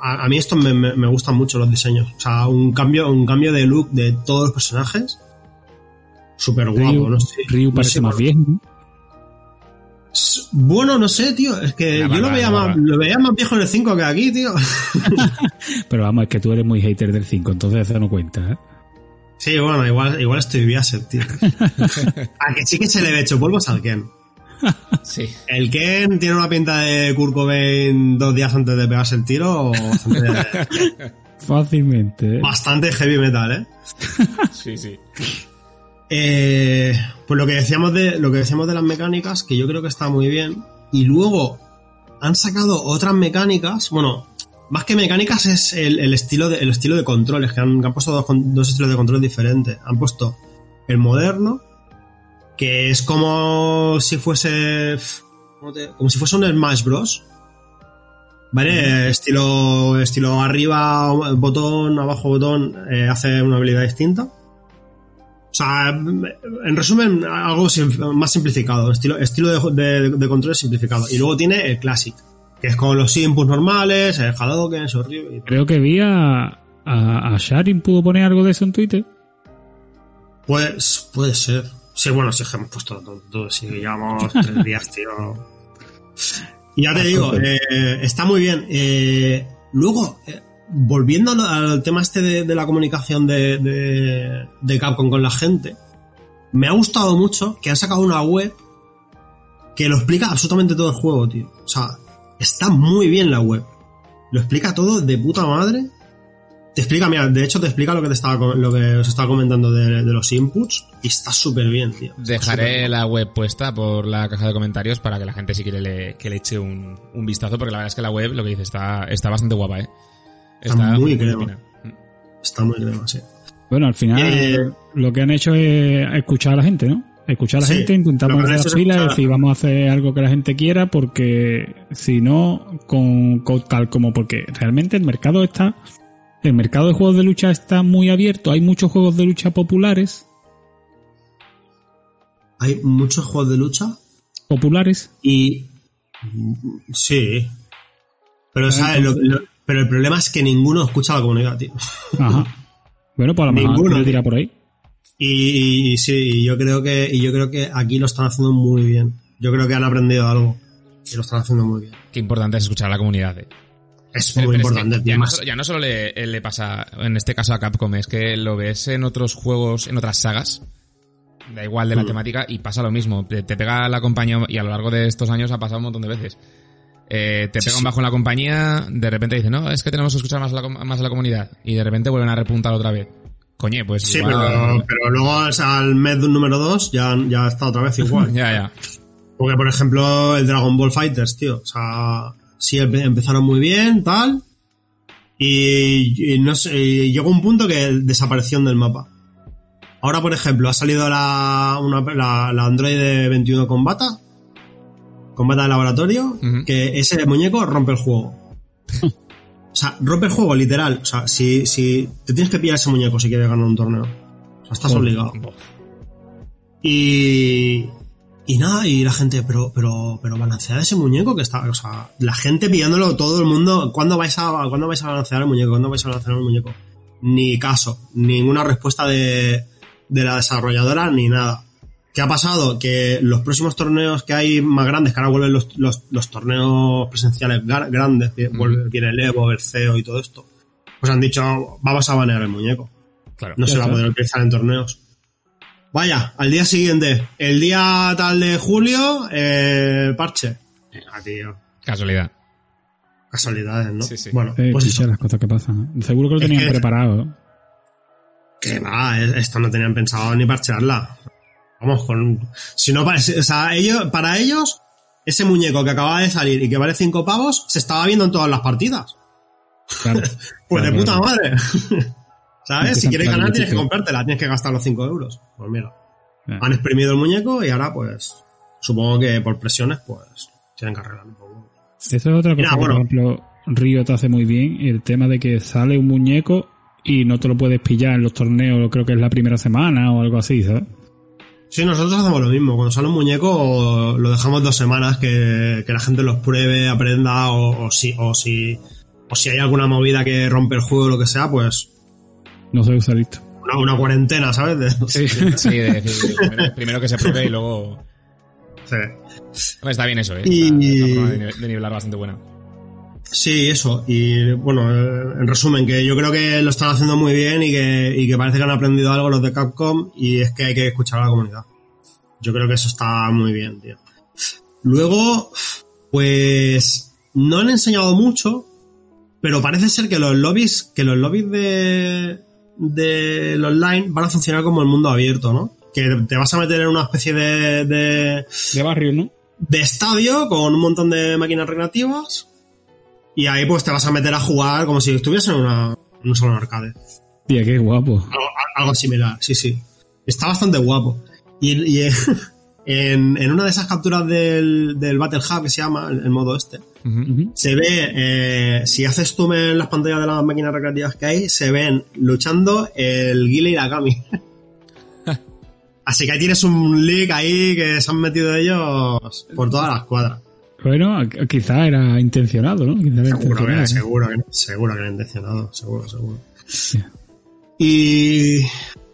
A, a mí estos me, me- me gustan mucho los diseños. O sea, un cambio, un cambio de look de todos los personajes. Súper guapo, Ryu, no sé. Ryu no parece sé, más. ¿no? Bueno, no sé, tío. Es que La yo lo veía, más, lo veía más viejo en el 5 que aquí, tío. (laughs) (laughs) Pero vamos, es que tú eres muy hater del 5, entonces eso no cuenta, ¿eh? Sí, bueno, igual, igual estoy biased, tío. (laughs) A que sí que se le ve hecho polvos al Ken. Sí. El Ken tiene una pinta de Kurt Cobain dos días antes de pegarse el tiro. Bastante, Fácilmente. ¿eh? bastante heavy metal, ¿eh? Sí, sí. Eh, Pues lo que decíamos de lo que decíamos de las mecánicas, que yo creo que está muy bien. Y luego han sacado otras mecánicas. Bueno, más que mecánicas es el, el estilo de el estilo de controles que han, que han puesto dos, dos estilos de controles diferentes. Han puesto el moderno, que es como si fuese ¿cómo te- como si fuese un Smash Bros. ¿Vale? Estilo, estilo arriba, botón, abajo botón, eh, hace una habilidad distinta. O sea, en resumen, algo más simplificado, estilo, estilo de, de, de control simplificado. Y luego tiene el Classic, que es con los inputs normales, el Hadouken, el Ryu y tal. Creo que vi a, a, a Sharin pudo poner algo de eso en Twitter. Pues, puede ser. Sí, bueno, sí que hemos puesto todo, todo, sí, llevamos (laughs) tres días, tío. Y ya te digo, eh, está muy bien. Eh, luego, eh, volviendo al, tema este de, de la comunicación de, de, de Capcom con la gente, me ha gustado mucho que han sacado una web que lo explica absolutamente todo el juego, tío. O sea, está muy bien la web. Lo explica todo de puta madre. Te explica, mira, de hecho te explica lo que te estaba lo que os estaba comentando de, los inputs y está súper bien, tío. Está Dejaré la web puesta por la caja de comentarios para que la gente si quiere le, que le eche un, un vistazo, porque la verdad es que la web, lo que dice, está, está bastante guapa, ¿eh? Está muy crema. Está muy crema, sí. Bueno, al final Eh, lo que han hecho es escuchar a la gente, ¿no? Escuchar a la Sí, gente, intentar hecho las pilas y decir, vamos a hacer algo que la gente quiera, porque si no, con, con tal como, porque realmente el mercado está, el mercado de juegos de lucha está muy abierto, hay muchos juegos de lucha populares, Hay muchos juegos de lucha populares, y... Sí. Pero, ¿sabes? Lo- lo- pero el problema es que ninguno escucha a la comunidad, tío. ajá. Bueno, pues a lo mejor tirar por ahí. Y, y sí, y yo creo que y yo creo que aquí lo están haciendo muy bien. Yo creo que han aprendido algo y lo están haciendo muy bien. Qué importante es escuchar a la comunidad, ¿eh? Es Pero- muy pero es importante. que tío. ya, no solo, ya no solo le, le pasa, en este caso a Capcom, es que lo ves en otros juegos, en otras sagas, da igual de la Mm. temática, y pasa lo mismo. Te, te pega la compañía, y a lo largo de estos años ha pasado un montón de veces. Eh, te Sí, pega un sí. bajo en la compañía, de repente dicen, no, es que tenemos que escuchar más a la, más a la comunidad, y de repente vuelven a repuntar otra vez. Coñe, pues Sí, igual- pero, pero luego o sea, al mes de un número 2 ya, ya está otra vez igual. (laughs) ya, ya. Porque, por ejemplo, el Dragon Ball Fighters, tío. O sea, sí, empe- empezaron muy bien, tal. Y, y no sé, y llegó un punto que desaparecieron del mapa. Ahora, por ejemplo, ha salido la, una, la, la Android 21 Combata. Combata de laboratorio. Que ese muñeco rompe el juego. (laughs) O sea, rompe el juego, literal. O sea, si, si te tienes que pillar ese muñeco si quieres ganar un torneo. O sea, estás obligado. Y, y nada, y la gente, pero, pero, pero balancear ese muñeco que está, o sea, la gente pidiéndolo todo el mundo, ¿cuándo vais a, ¿cuándo vais a balancear el muñeco? ¿Cuándo vais a balancear el muñeco? Ni caso, ninguna respuesta de, de la desarrolladora, ni nada. ¿Qué ha pasado? Que los próximos torneos que hay más grandes, que ahora vuelven los, los, los torneos presenciales gar- grandes, que vuelve- viene el Evo, el CEO y todo esto, pues han dicho, vamos a banear el muñeco. Claro. No se va a poder utilizar en torneos. Vaya, al día siguiente, el día tal de julio, eh, parche. Venga, tío. Casualidad. Casualidades, ¿no? Sí, sí. Bueno, Eh, pues eso. las cosas que pasan. Seguro que lo Es tenían que- preparado. Que va, esto no tenían pensado ni parchearla. Vamos, con. Si no. O sea, ellos, para ellos, ese muñeco que acaba de salir y que vale 5 pavos, se estaba viendo en todas las partidas. Claro. (laughs) Pues Claro, de puta claro. madre. (laughs) ¿Sabes? Si quieres ganar, tienes que comprártela, tienes que gastar los 5 euros. Pues mira. Ya. Han exprimido el muñeco y ahora, pues. Supongo que por presiones, pues. Tienen que arreglar un poco. Eso es otra cosa. Bueno. por ejemplo, Río te hace muy bien el tema de que sale un muñeco y no te lo puedes pillar en los torneos, creo que es la primera semana o algo así, ¿sabes? Sí, nosotros hacemos lo mismo. Cuando sale un muñeco, lo dejamos dos semanas que, que la gente los pruebe, aprenda, o, o, si, o, si, o si hay alguna movida que rompe el juego o lo que sea, pues No soy usa listo. una, una cuarentena, ¿sabes? De- Sí, (laughs) de decir, primero, primero que se pruebe y luego... Sí. Está bien eso, ¿eh? Y- Está- es una forma de nivelar bastante buena. Sí, eso. Y bueno, eh, en resumen, que yo creo que lo están haciendo muy bien y que, y que parece que han aprendido algo los de Capcom y es que hay que escuchar a la comunidad. Yo creo que eso está muy bien, tío. Luego, pues no han enseñado mucho, pero parece ser que los lobbies, que los lobbies de del online van a funcionar como el mundo abierto, ¿no? Que te vas a meter en una especie de, de, De barrio, ¿no? de estadio con un montón de máquinas recreativas y ahí pues te vas a meter a jugar como si estuvieras en, una, en un salón arcade. Tía, qué guapo. Algo, algo similar, sí, sí. Está bastante guapo. Y, y (laughs) en, en una de esas capturas del, del Battle Hub que se llama, el, el modo este, se ve, eh, si haces zoom en las pantallas de las máquinas recreativas que hay, se ven luchando el Guile y la Kami. (laughs) Así que ahí tienes un leak ahí que se han metido ellos por todas las cuadras. Bueno, qu- quizá era intencionado, ¿no? Quizá era Seguro que, intencionado. seguro que, seguro que era intencionado, seguro, seguro. Y...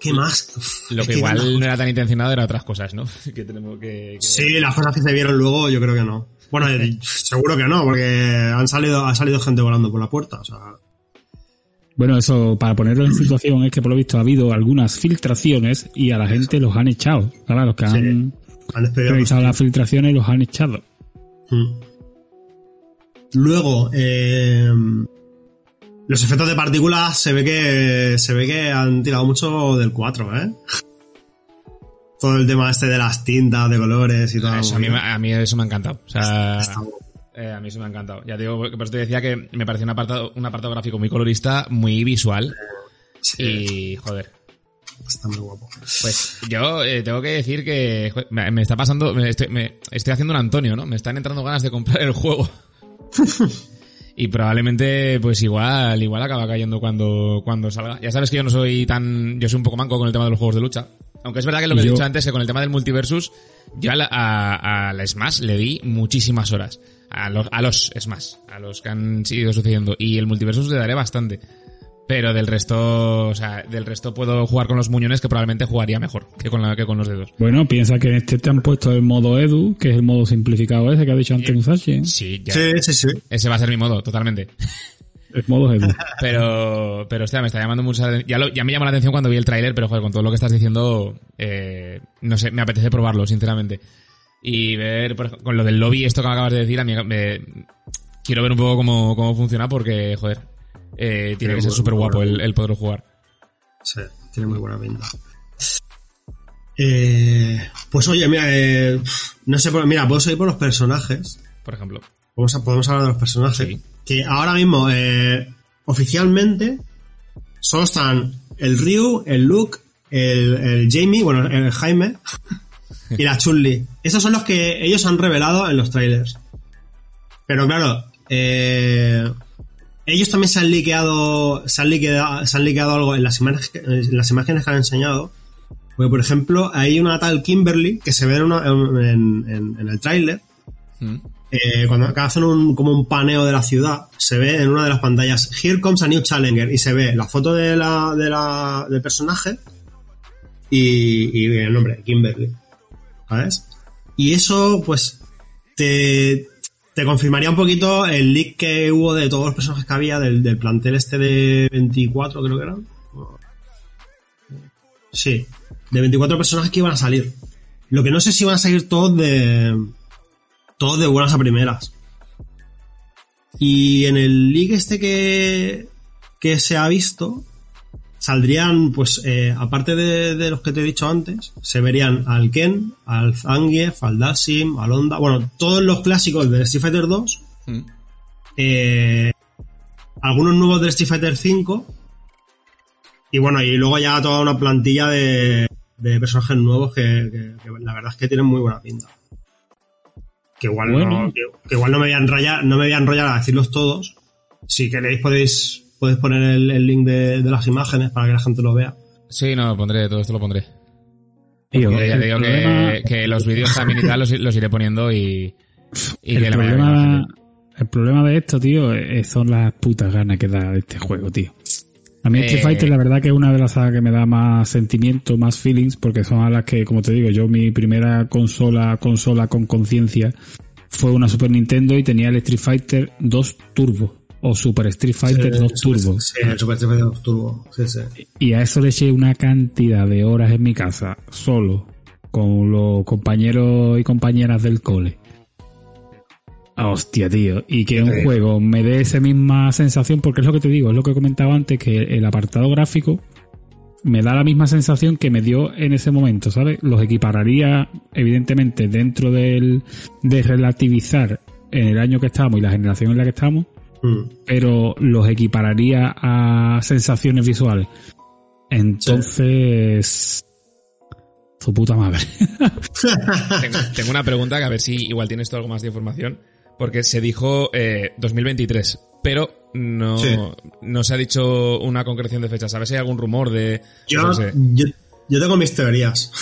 ¿Qué más? Uf, Lo que igual no era tan intencionado era otras cosas, ¿no? (laughs) que tenemos que... que- Sí, las cosas que se vieron luego, yo creo que no. Bueno, eh, seguro que no, porque han salido, ha salido gente volando por la puerta. O sea, Bueno, eso, para ponerlo en situación, es que por lo visto ha habido algunas filtraciones y a la gente los han echado. Claro, los que Sí. han han despedido. realizado las filtraciones los han echado. Mm. Luego, eh, los efectos de partículas se ve que se ve que han tirado mucho del 4, ¿eh? (laughs) Todo el tema este de las tintas, de colores y todo. Eso, a, mí, me- a mí eso me ha encantado. O sea, Está guapo. eh, a mí eso me ha encantado. Ya digo, por eso te decía que me parecía un apartado, un apartado gráfico muy colorista, muy visual. Sí, Y, joder, está muy guapo. Pues yo eh, tengo que decir que me, me está pasando, me estoy, me- estoy haciendo un Antonio, ¿no? Me están entrando ganas de comprar el juego. (laughs) y probablemente, pues igual, igual acaba cayendo cuando, cuando salga. Ya sabes que yo no soy tan, yo soy un poco manco con el tema de los juegos de lucha. Aunque es verdad que lo que he dicho antes, que con el tema del multiversus, yo a la, a, a la Smash le di muchísimas horas. A los, a los Smash, a los que han ido sucediendo. Y el multiversus le daré bastante. Pero del resto, o sea, del resto puedo jugar con los muñones que probablemente jugaría mejor que con, la, que con los dedos. Bueno, piensa que en este te han puesto el modo Edu, que es el modo simplificado ese que ha dicho antes Musashi. ¿eh? Sí, ya. Sí, sí, sí. Ese va a ser mi modo, totalmente. El modo Edu. (laughs) Pero, pero hostia, me está llamando mucho la- ya, lo- ya me llamó la atención cuando vi el tráiler, pero joder, con todo lo que estás diciendo, eh, no sé, me apetece probarlo, sinceramente. Y ver, por ejemplo, con lo del lobby, esto que me acabas de decir, a mí me, quiero ver un poco cómo, cómo funciona porque, joder, eh, tiene que ser súper guapo el, el poderlo jugar. Sí, tiene muy buena pinta. Eh, pues oye, mira, eh, no sé, por- mira, puedo seguir por los personajes. Por ejemplo. Vamos a- podemos hablar de los personajes. Sí. Que ahora mismo, eh, oficialmente, solo están el Ryu, el Luke, el, el Jamie, bueno, el Jaime (laughs) y la Chun-Li. Esos son los que ellos han revelado en los trailers. Pero claro, eh, ellos también se han liqueado, se han liqueado, se han liqueado algo en las imágenes, que- en las imágenes que han enseñado. Porque, por ejemplo, hay una tal Kimberly que se ve en, una- en- en- en el tráiler Mm. eh, cuando hacen un, como un paneo de la ciudad, se ve en una de las pantallas Here comes a new challenger y se ve la foto de la, de la, del personaje y, y el nombre, Kimberly. ¿Sabes? Y eso, pues, te, te confirmaría un poquito el leak que hubo de todos los personajes que había del, del plantel este de 24, creo que eran. Sí, de 24 personajes que iban a salir. Lo que no sé si van a salir todos de, todos de buenas a primeras. Y en el league este que, que se ha visto, saldrían, pues, eh, aparte de, de los que te he dicho antes, se verían al Ken, al Zangief, al Dashim, al Honda, bueno, todos los clásicos de Street Fighter 2, Mm. eh, algunos nuevos de Street Fighter 5, y bueno, y luego ya toda una plantilla de, de personajes nuevos que, que- que la verdad es que tienen muy buena pinta. Que igual, Bueno. no, que, que igual no me voy a enrollar, no me voy a enrollar a decirlos todos, Si queréis podéis, podéis poner el, el link de, de las imágenes para que la gente lo vea. Sí, no, pondré, todo esto lo pondré. Tío, ya digo problema- que, que los vídeos también y tal los, los iré poniendo y, y el que problema, el problema de esto, tío, eh, son las putas ganas que da este juego, tío. A mí Street Eh, Fighter la verdad que es una de las sagas que me da más sentimiento, más feelings, porque son a las que, como te digo, yo mi primera consola, consola con conciencia fue una Super Nintendo y tenía el Street Fighter 2 Turbo, o Super Street Fighter 2 Turbo. Sí, el Super Street Fighter 2 Turbo. Sí, sí. Y a eso le eché una cantidad de horas en mi casa, solo, con los compañeros y compañeras del cole. Ah, Hostia, tío. Y que un Sí. juego me dé esa misma sensación, porque es lo que te digo, es lo que he comentado antes, que el apartado gráfico me da la misma sensación que me dio en ese momento, ¿sabes? Los equipararía, evidentemente, dentro del, de relativizar en el año que estamos y la generación en la que estamos, Mm. pero los equipararía a sensaciones visuales. Entonces, su puta madre. (laughs) Tengo, tengo una pregunta que a ver si igual tienes tú algo más de información. Porque se dijo eh, 2023, pero no, Sí. no se ha dicho una concreción de fecha. ¿Sabes si hay algún rumor de... Yo, no sé, yo, yo tengo mis teorías.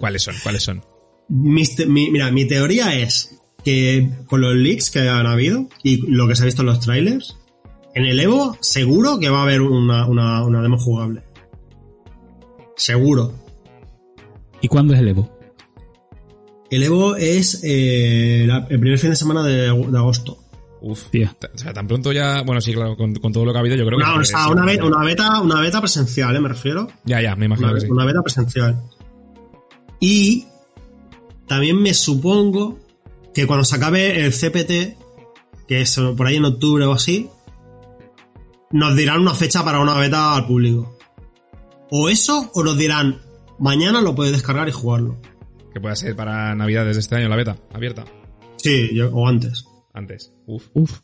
¿Cuáles son? ¿Cuáles son? Mi- mira, mi teoría es que con los leaks que han habido y lo que se ha visto en los trailers, en el Evo seguro que va a haber una, una, una demo jugable. Seguro. ¿Y cuándo es el Evo? El Evo es eh, la- el primer fin de semana de, de agosto. Uf, Tía. o sea, tan pronto ya... Bueno, sí, claro, con, con todo lo que ha habido yo creo que... No, o sea, una, be- una beta, una beta presencial, ¿eh? me refiero. Ya, ya, me imagino Una, que sí. una beta presencial. Y también me supongo que cuando se acabe el CPT, que es por ahí en octubre o así, nos dirán una fecha para una beta al público. O eso, o nos dirán, mañana lo puedes descargar y jugarlo. Que pueda ser para Navidades de este año la beta, abierta. Sí, yo- o antes. Antes. Uf. Uf.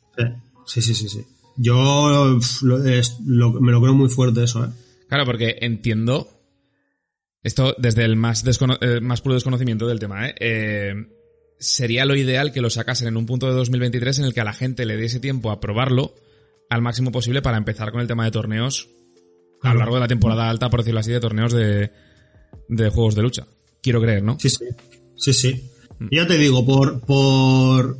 Sí, sí, sí, sí. Yo pf, lo- es- lo- me lo creo muy fuerte eso, ¿eh? Claro, porque entiendo. Esto desde el más, descono- eh, más puro desconocimiento del tema, ¿eh? Eh, Sería lo ideal que lo sacasen en un punto de 2023 en el que a la gente le diese tiempo a probarlo al máximo posible para empezar con el tema de torneos a lo largo de la temporada alta, por decirlo así, de torneos de, de juegos de lucha. Quiero creer, ¿no? Sí, sí. Sí, sí. Ya te digo, por, por.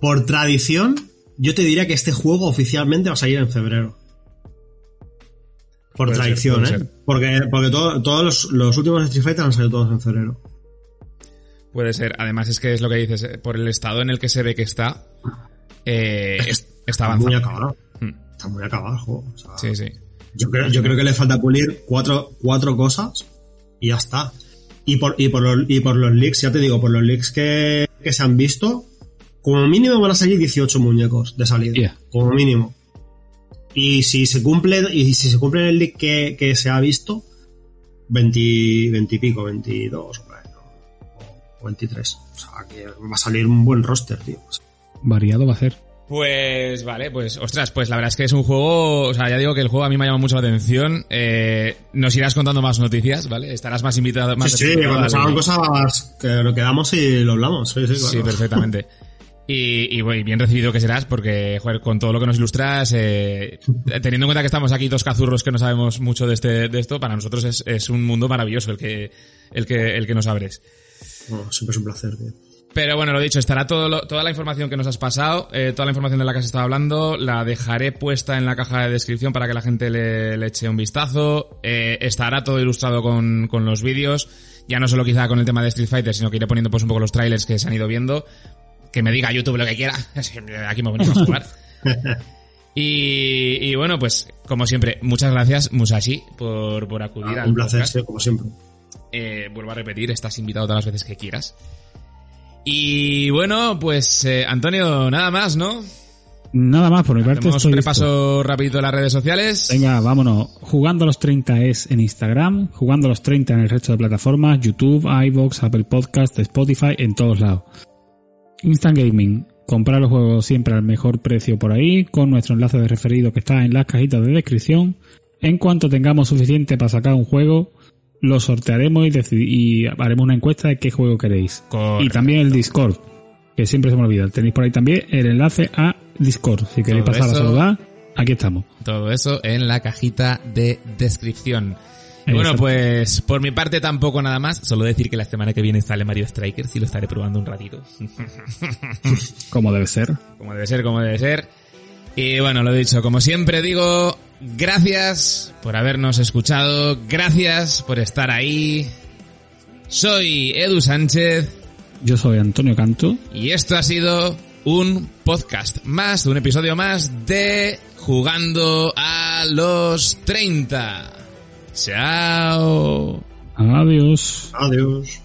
Por tradición, yo te diría que este juego oficialmente va a salir en febrero. Por Puede tradición, ¿eh? ser. Porque, porque todo- todos los, los últimos Street Fighter han salido todos en febrero. Puede ser. Además, es que es lo que dices, eh, por el estado en el que se ve que está, eh, es- está Está muy acabado. Hmm. Está muy acabado el juego. o sea, Sí, sí. Yo creo, yo creo que le falta pulir cuatro, cuatro cosas y ya está. Y por, y por, los, y por los leaks, ya te digo, por los leaks que, que se han visto, como mínimo van a salir 18 muñecos de salida. Yeah. Como mínimo. Y si se cumple, y si se cumple el leak que, que se ha visto, 20, 20 y pico, 22 o por ahí, ¿no? o 23. O sea, que va a salir un buen roster, tío. Variado va a ser. Pues vale, pues ostras, pues la verdad es que es un juego, o sea, ya digo que el juego a mí me llama mucho la atención. Eh, nos irás contando más noticias, ¿vale? Estarás más invitado, más Sí, sí, cuando al- salgan cosas que lo quedamos y lo hablamos. Sí, sí, claro. Sí, perfectamente. (laughs) Y, y, bueno, y bien recibido que serás, porque, joder, con todo lo que nos ilustras, eh, teniendo en cuenta que estamos aquí dos cazurros que no sabemos mucho de este, de esto, para nosotros es, es un mundo maravilloso el que, el que, el que nos abres. Siempre es un placer, tío. Pero bueno, lo dicho, estará todo lo- toda la información que nos has pasado, eh, toda la información de la que has estado hablando, la dejaré puesta en la caja de descripción para que la gente le, le eche un vistazo. Eh, estará todo ilustrado con, con los vídeos, ya no solo quizá con el tema de Street Fighter, sino que iré poniendo pues un poco los trailers que se han ido viendo. Que me diga YouTube lo que quiera, (laughs) aquí me venimos a jugar. (laughs) Y, y bueno, pues como siempre, muchas gracias Musashi por, por acudir al un placer, podcast. como siempre. Eh, vuelvo a repetir, estás invitado todas las veces que quieras. Y bueno, pues eh, Antonio, nada más, ¿no? Nada más, por mi parte Hacemos un listo. repaso rapidito de las redes sociales. Venga, vámonos. Jugando a los 30 es en Instagram, jugando a los 30 en el resto de plataformas, YouTube, iVoox, Apple Podcast, Spotify, en todos lados. Instant Gaming, comprar los juegos siempre al mejor precio por ahí, con nuestro enlace de referido que está en las cajitas de descripción. En cuanto tengamos suficiente para sacar un juego, lo sortearemos y, y haremos una encuesta de qué juego queréis. Correcto. Y también el Discord. que siempre se me olvida. Tenéis por ahí también el enlace a Discord. Si queréis Todo pasar a eso- saludar, aquí estamos. Todo eso en la cajita de descripción. Y bueno, pues por mi parte tampoco nada más. Solo decir que la semana que viene sale Mario Strikers y lo estaré probando un ratito. Como debe ser. Como debe ser, como debe ser. Y bueno, lo dicho, como siempre digo, gracias por habernos escuchado, gracias por estar ahí. Soy Edu Sánchez Yo soy Antonio Canto. y esto ha sido un podcast más, un episodio más de Jugando a los 30. Chao. Adiós. Adiós.